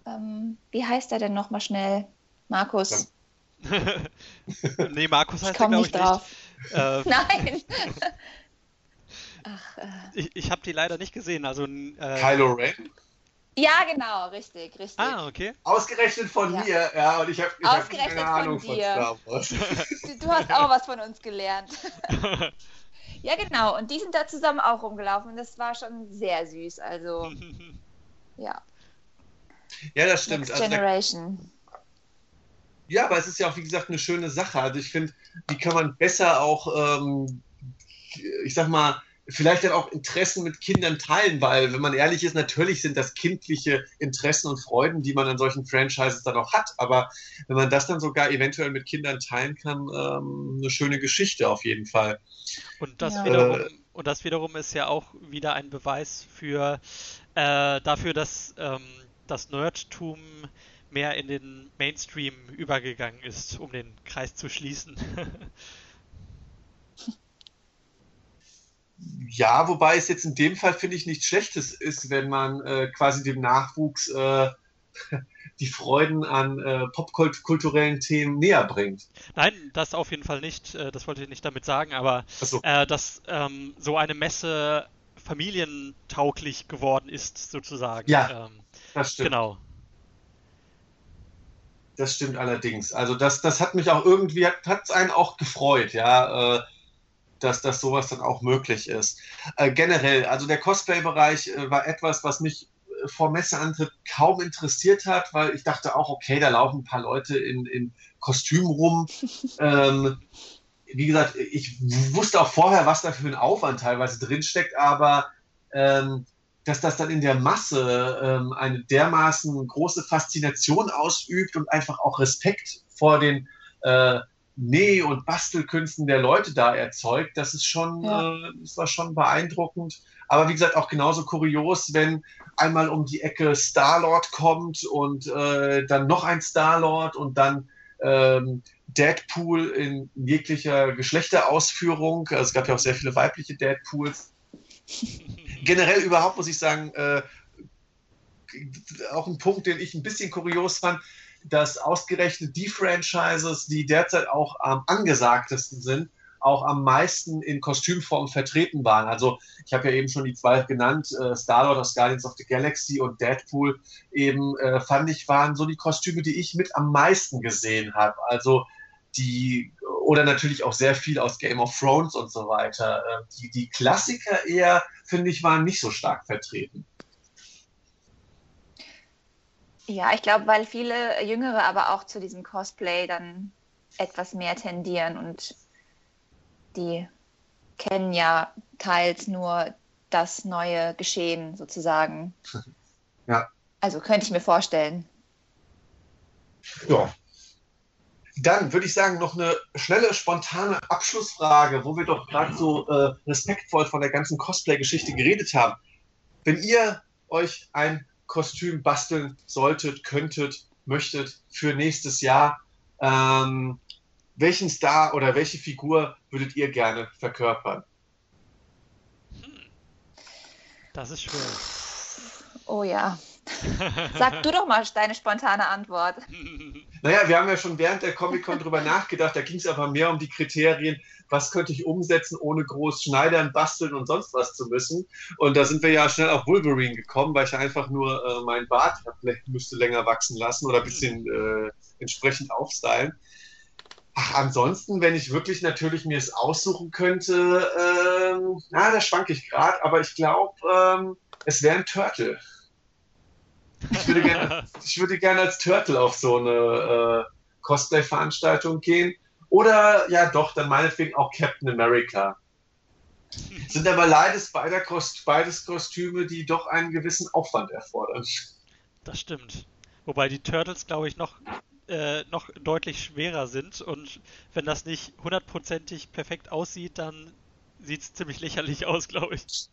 ähm, wie heißt er denn nochmal schnell? Markus. nee, Markus heißt ich komme nicht drauf. Nicht. Äh, Nein. Ach, äh. Ich, ich habe die leider nicht gesehen. Also, äh, Kylo Ren? Ja, genau, richtig, richtig. Ah, okay. Ausgerechnet von ja. mir, ja, und ich habe hab keine Ahnung von, von Star Wars. Du hast auch was von uns gelernt. ja, genau, und die sind da zusammen auch rumgelaufen und das war schon sehr süß, also, ja. Ja, das stimmt. Next also Generation. Also, ja, aber es ist ja auch, wie gesagt, eine schöne Sache. Also ich finde, die kann man besser auch, ähm, ich sag mal, vielleicht dann auch Interessen mit Kindern teilen, weil, wenn man ehrlich ist, natürlich sind das kindliche Interessen und Freuden, die man an solchen Franchises dann auch hat. Aber wenn man das dann sogar eventuell mit Kindern teilen kann, ähm, eine schöne Geschichte auf jeden Fall. Und das, ja. wiederum, äh, und das wiederum ist ja auch wieder ein Beweis für äh, dafür, dass ähm, das Nerdtum mehr in den Mainstream übergegangen ist, um den Kreis zu schließen. Ja, wobei es jetzt in dem Fall, finde ich, nichts Schlechtes ist, wenn man äh, quasi dem Nachwuchs äh, die Freuden an äh, popkulturellen Themen näher bringt. Nein, das auf jeden Fall nicht. Äh, das wollte ich nicht damit sagen, aber so. äh, dass ähm, so eine Messe familientauglich geworden ist, sozusagen. Ja, ähm, das stimmt. Genau. Das stimmt allerdings. Also das, das hat mich auch irgendwie, hat es einen auch gefreut, ja. Dass, dass sowas dann auch möglich ist. Äh, generell, also der Cosplay-Bereich äh, war etwas, was mich äh, vor Messeantritt kaum interessiert hat, weil ich dachte auch, okay, da laufen ein paar Leute in, in Kostümen rum. ähm, wie gesagt, ich wusste auch vorher, was da für ein Aufwand teilweise drinsteckt, aber ähm, dass das dann in der Masse ähm, eine dermaßen große Faszination ausübt und einfach auch Respekt vor den äh, Näh- und Bastelkünsten der Leute da erzeugt. Das ist schon, ja. äh, das war schon beeindruckend. Aber wie gesagt, auch genauso kurios, wenn einmal um die Ecke Star-Lord kommt und äh, dann noch ein Star-Lord und dann ähm, Deadpool in jeglicher Geschlechterausführung. Also es gab ja auch sehr viele weibliche Deadpools. Generell überhaupt muss ich sagen, äh, auch ein Punkt, den ich ein bisschen kurios fand, dass ausgerechnet die Franchises, die derzeit auch am angesagtesten sind, auch am meisten in Kostümform vertreten waren. Also ich habe ja eben schon die zwei genannt, äh, Star-Lord aus Guardians of the Galaxy und Deadpool eben, äh, fand ich, waren so die Kostüme, die ich mit am meisten gesehen habe. Also die, oder natürlich auch sehr viel aus Game of Thrones und so weiter. Äh, die, die Klassiker eher, finde ich, waren nicht so stark vertreten. Ja, ich glaube, weil viele Jüngere aber auch zu diesem Cosplay dann etwas mehr tendieren und die kennen ja teils nur das neue Geschehen sozusagen. Ja. Also könnte ich mir vorstellen. Ja. Dann würde ich sagen, noch eine schnelle, spontane Abschlussfrage, wo wir doch gerade so äh, respektvoll von der ganzen Cosplay-Geschichte geredet haben. Wenn ihr euch ein Kostüm basteln solltet, könntet, möchtet für nächstes Jahr. Ähm, welchen Star oder welche Figur würdet ihr gerne verkörpern? Das ist schwer. Oh ja. Sag du doch mal deine spontane Antwort. Naja, wir haben ja schon während der Comic-Con drüber nachgedacht. Da ging es aber mehr um die Kriterien, was könnte ich umsetzen, ohne groß schneidern, basteln und sonst was zu müssen. Und da sind wir ja schnell auf Wolverine gekommen, weil ich einfach nur äh, mein Bart müsste länger wachsen lassen oder ein bisschen äh, entsprechend aufstylen. Ach, ansonsten, wenn ich wirklich natürlich mir es aussuchen könnte, ähm, na, da schwanke ich gerade, aber ich glaube, ähm, es wäre ein Turtle. Ich würde gerne, ich würde gerne als Turtle auf so eine äh, Cosplay-Veranstaltung gehen oder ja doch, dann meinetwegen auch Captain America. Sind aber leides beider Kost beides Kostüme, die doch einen gewissen Aufwand erfordern. Das stimmt. Wobei die Turtles, glaube ich, noch, äh, noch deutlich schwerer sind und wenn das nicht hundertprozentig perfekt aussieht, dann sieht es ziemlich lächerlich aus, glaube ich.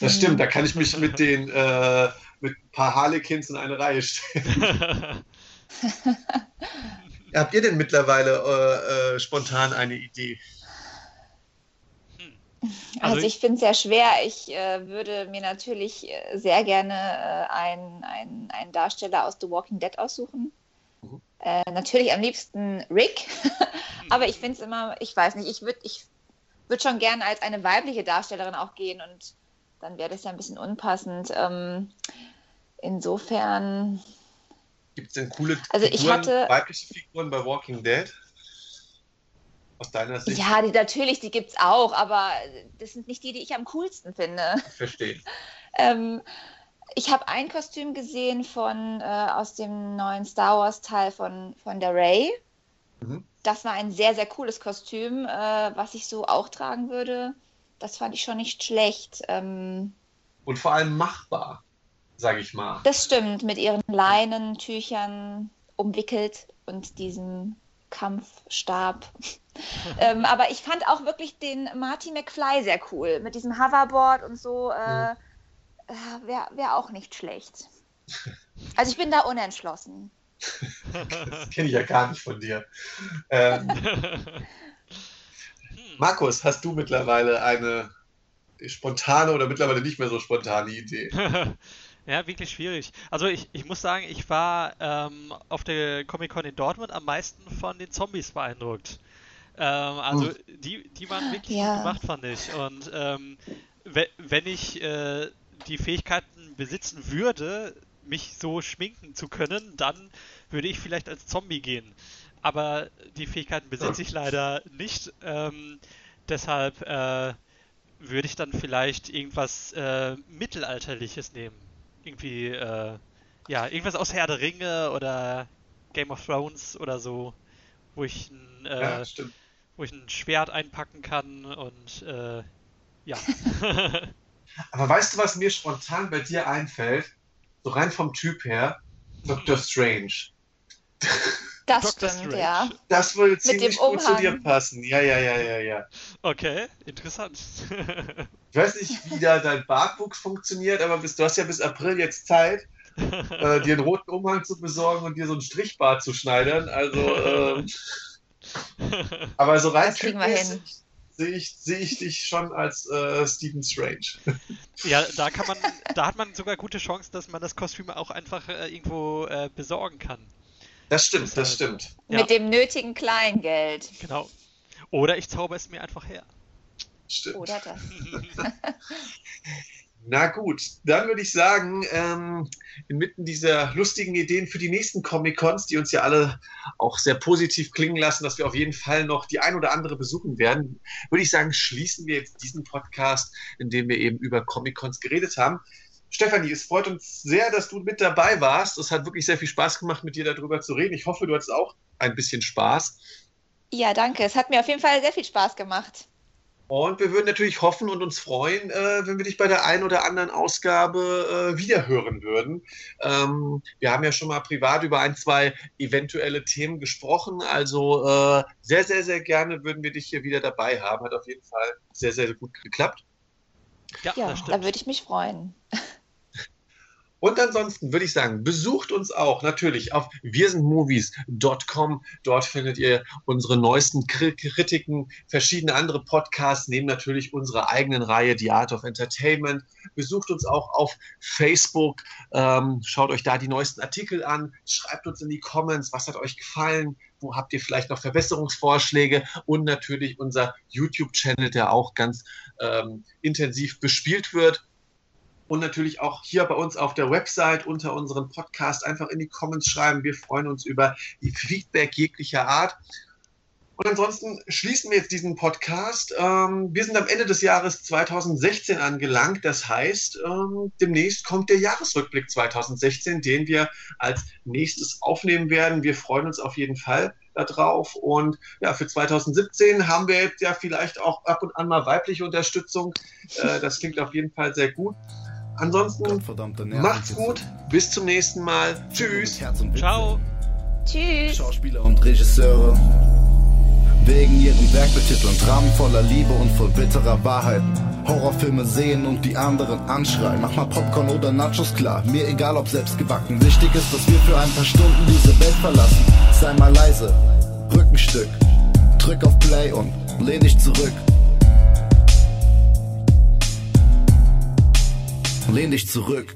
Das stimmt, da kann ich mich mit den äh, mit ein paar Harlequins in eine Reihe stellen. Habt ihr denn mittlerweile äh, äh, spontan eine Idee? Also, also ich finde es sehr schwer. Ich äh, würde mir natürlich äh, sehr gerne äh, einen, einen, einen Darsteller aus The Walking Dead aussuchen. Mhm. Äh, natürlich am liebsten Rick. Aber ich finde es immer, ich weiß nicht, ich würde ich würd schon gerne als eine weibliche Darstellerin auch gehen und dann wäre das ja ein bisschen unpassend. Ähm, insofern. Gibt es denn coole also Figuren, ich hatte, weibliche Figuren bei Walking Dead? Aus deiner Sicht? Ja, die, natürlich, die gibt es auch, aber das sind nicht die, die ich am coolsten finde. Verstehe. ähm, ich habe ein Kostüm gesehen von äh, aus dem neuen Star Wars Teil von, von der Ray. Mhm. Das war ein sehr, sehr cooles Kostüm, äh, was ich so auch tragen würde. Das fand ich schon nicht schlecht. Ähm, Und vor allem machbar, sage ich mal. Das stimmt, mit ihren Leinentüchern umwickelt und diesem Kampfstab. ähm, aber ich fand auch wirklich den Marty McFly sehr cool. Mit diesem Hoverboard und so. Äh, mhm. äh, Wäre wär auch nicht schlecht. Also ich bin da unentschlossen. das kenne ich ja gar nicht von dir. Ähm, Markus, hast du mittlerweile eine spontane oder mittlerweile nicht mehr so spontane Idee? Ja, wirklich schwierig. Also ich, ich muss sagen, ich war ähm, auf der Comic-Con in Dortmund am meisten von den Zombies beeindruckt. Ähm, also hm. die, die waren wirklich ja. gut gemacht, fand ich. Und ähm, wenn ich äh, die Fähigkeiten besitzen würde, mich so schminken zu können, dann würde ich vielleicht als Zombie gehen. Aber die Fähigkeiten besitze ich leider nicht. Ähm, deshalb äh, würde ich dann vielleicht irgendwas äh, Mittelalterliches nehmen irgendwie, äh, ja, irgendwas aus Herr der Ringe oder Game of Thrones oder so, wo ich ein, äh, ja, wo ich ein Schwert einpacken kann und äh, ja. Aber weißt du, was mir spontan bei dir einfällt? So rein vom Typ her, Doctor Strange. Das Dr. stimmt, Strange. ja. Das würde ziemlich gut zu dir passen. Ja, ja, ja, ja, ja. Okay, interessant. ich weiß nicht, wie da dein Bartwuchs funktioniert, aber bis, du hast ja bis April jetzt Zeit, äh, dir einen roten Umhang zu besorgen und dir so einen Strichbart zu schneidern. Also, äh, aber so rein typisch sehe ich, seh ich dich schon als äh, Stephen Strange. ja, da kann man, da hat man sogar gute Chancen, dass man das Kostüm auch einfach äh, irgendwo äh, besorgen kann. Das stimmt, das stimmt. Mit ja. dem nötigen Kleingeld. Genau. Oder ich zauber es mir einfach her. Stimmt. Oder das. Na gut, dann würde ich sagen, ähm, inmitten dieser lustigen Ideen für die nächsten Comic-Cons, die uns ja alle auch sehr positiv klingen lassen, dass wir auf jeden Fall noch die ein oder andere besuchen werden, würde ich sagen, schließen wir jetzt diesen Podcast, in dem wir eben über Comic-Cons geredet haben. Stefanie, es freut uns sehr, dass du mit dabei warst. Es hat wirklich sehr viel Spaß gemacht, mit dir darüber zu reden. Ich hoffe, du hattest auch ein bisschen Spaß. Ja, danke. Es hat mir auf jeden Fall sehr viel Spaß gemacht. Und wir würden natürlich hoffen und uns freuen, äh, wenn wir dich bei der einen oder anderen Ausgabe äh, wiederhören würden. Ähm, wir haben ja schon mal privat über ein, zwei eventuelle Themen gesprochen. Also äh, sehr, sehr, sehr gerne würden wir dich hier wieder dabei haben. Hat auf jeden Fall sehr, sehr gut geklappt. Ja, ja da würde ich mich freuen. Und ansonsten würde ich sagen, besucht uns auch natürlich auf wirsindmovies.com. Dort findet ihr unsere neuesten Kritiken, verschiedene andere Podcasts, neben natürlich unserer eigenen Reihe The Art of Entertainment. Besucht uns auch auf Facebook. Ähm, schaut euch da die neuesten Artikel an. Schreibt uns in die Comments, was hat euch gefallen, wo habt ihr vielleicht noch Verbesserungsvorschläge und natürlich unser YouTube-Channel, der auch ganz ähm, intensiv bespielt wird und natürlich auch hier bei uns auf der Website unter unserem Podcast einfach in die Comments schreiben. Wir freuen uns über die Feedback jeglicher Art. Und ansonsten schließen wir jetzt diesen Podcast. Ähm, wir sind am Ende des Jahres 2016 angelangt. Das heißt, ähm, demnächst kommt der Jahresrückblick 2016, den wir als nächstes aufnehmen werden. Wir freuen uns auf jeden Fall darauf. Und ja, für 2017 haben wir jetzt ja vielleicht auch ab und an mal weibliche Unterstützung. Äh, das klingt auf jeden Fall sehr gut. Ansonsten macht's gut. Bis zum nächsten Mal. Tschüss. Ciao. Tschüss. Schauspieler und Regisseure. Wegen ihrem Werk betiteln Dramen voller Liebe und voll bitterer Wahrheit Horrorfilme sehen und die anderen anschreien. Mach mal Popcorn oder Nachos klar, mir egal ob selbst gebacken. Wichtig ist, dass wir für ein paar Stunden diese Welt verlassen. Sei mal leise, Rückenstück, drück auf Play und lehn dich zurück. Lehn dich zurück.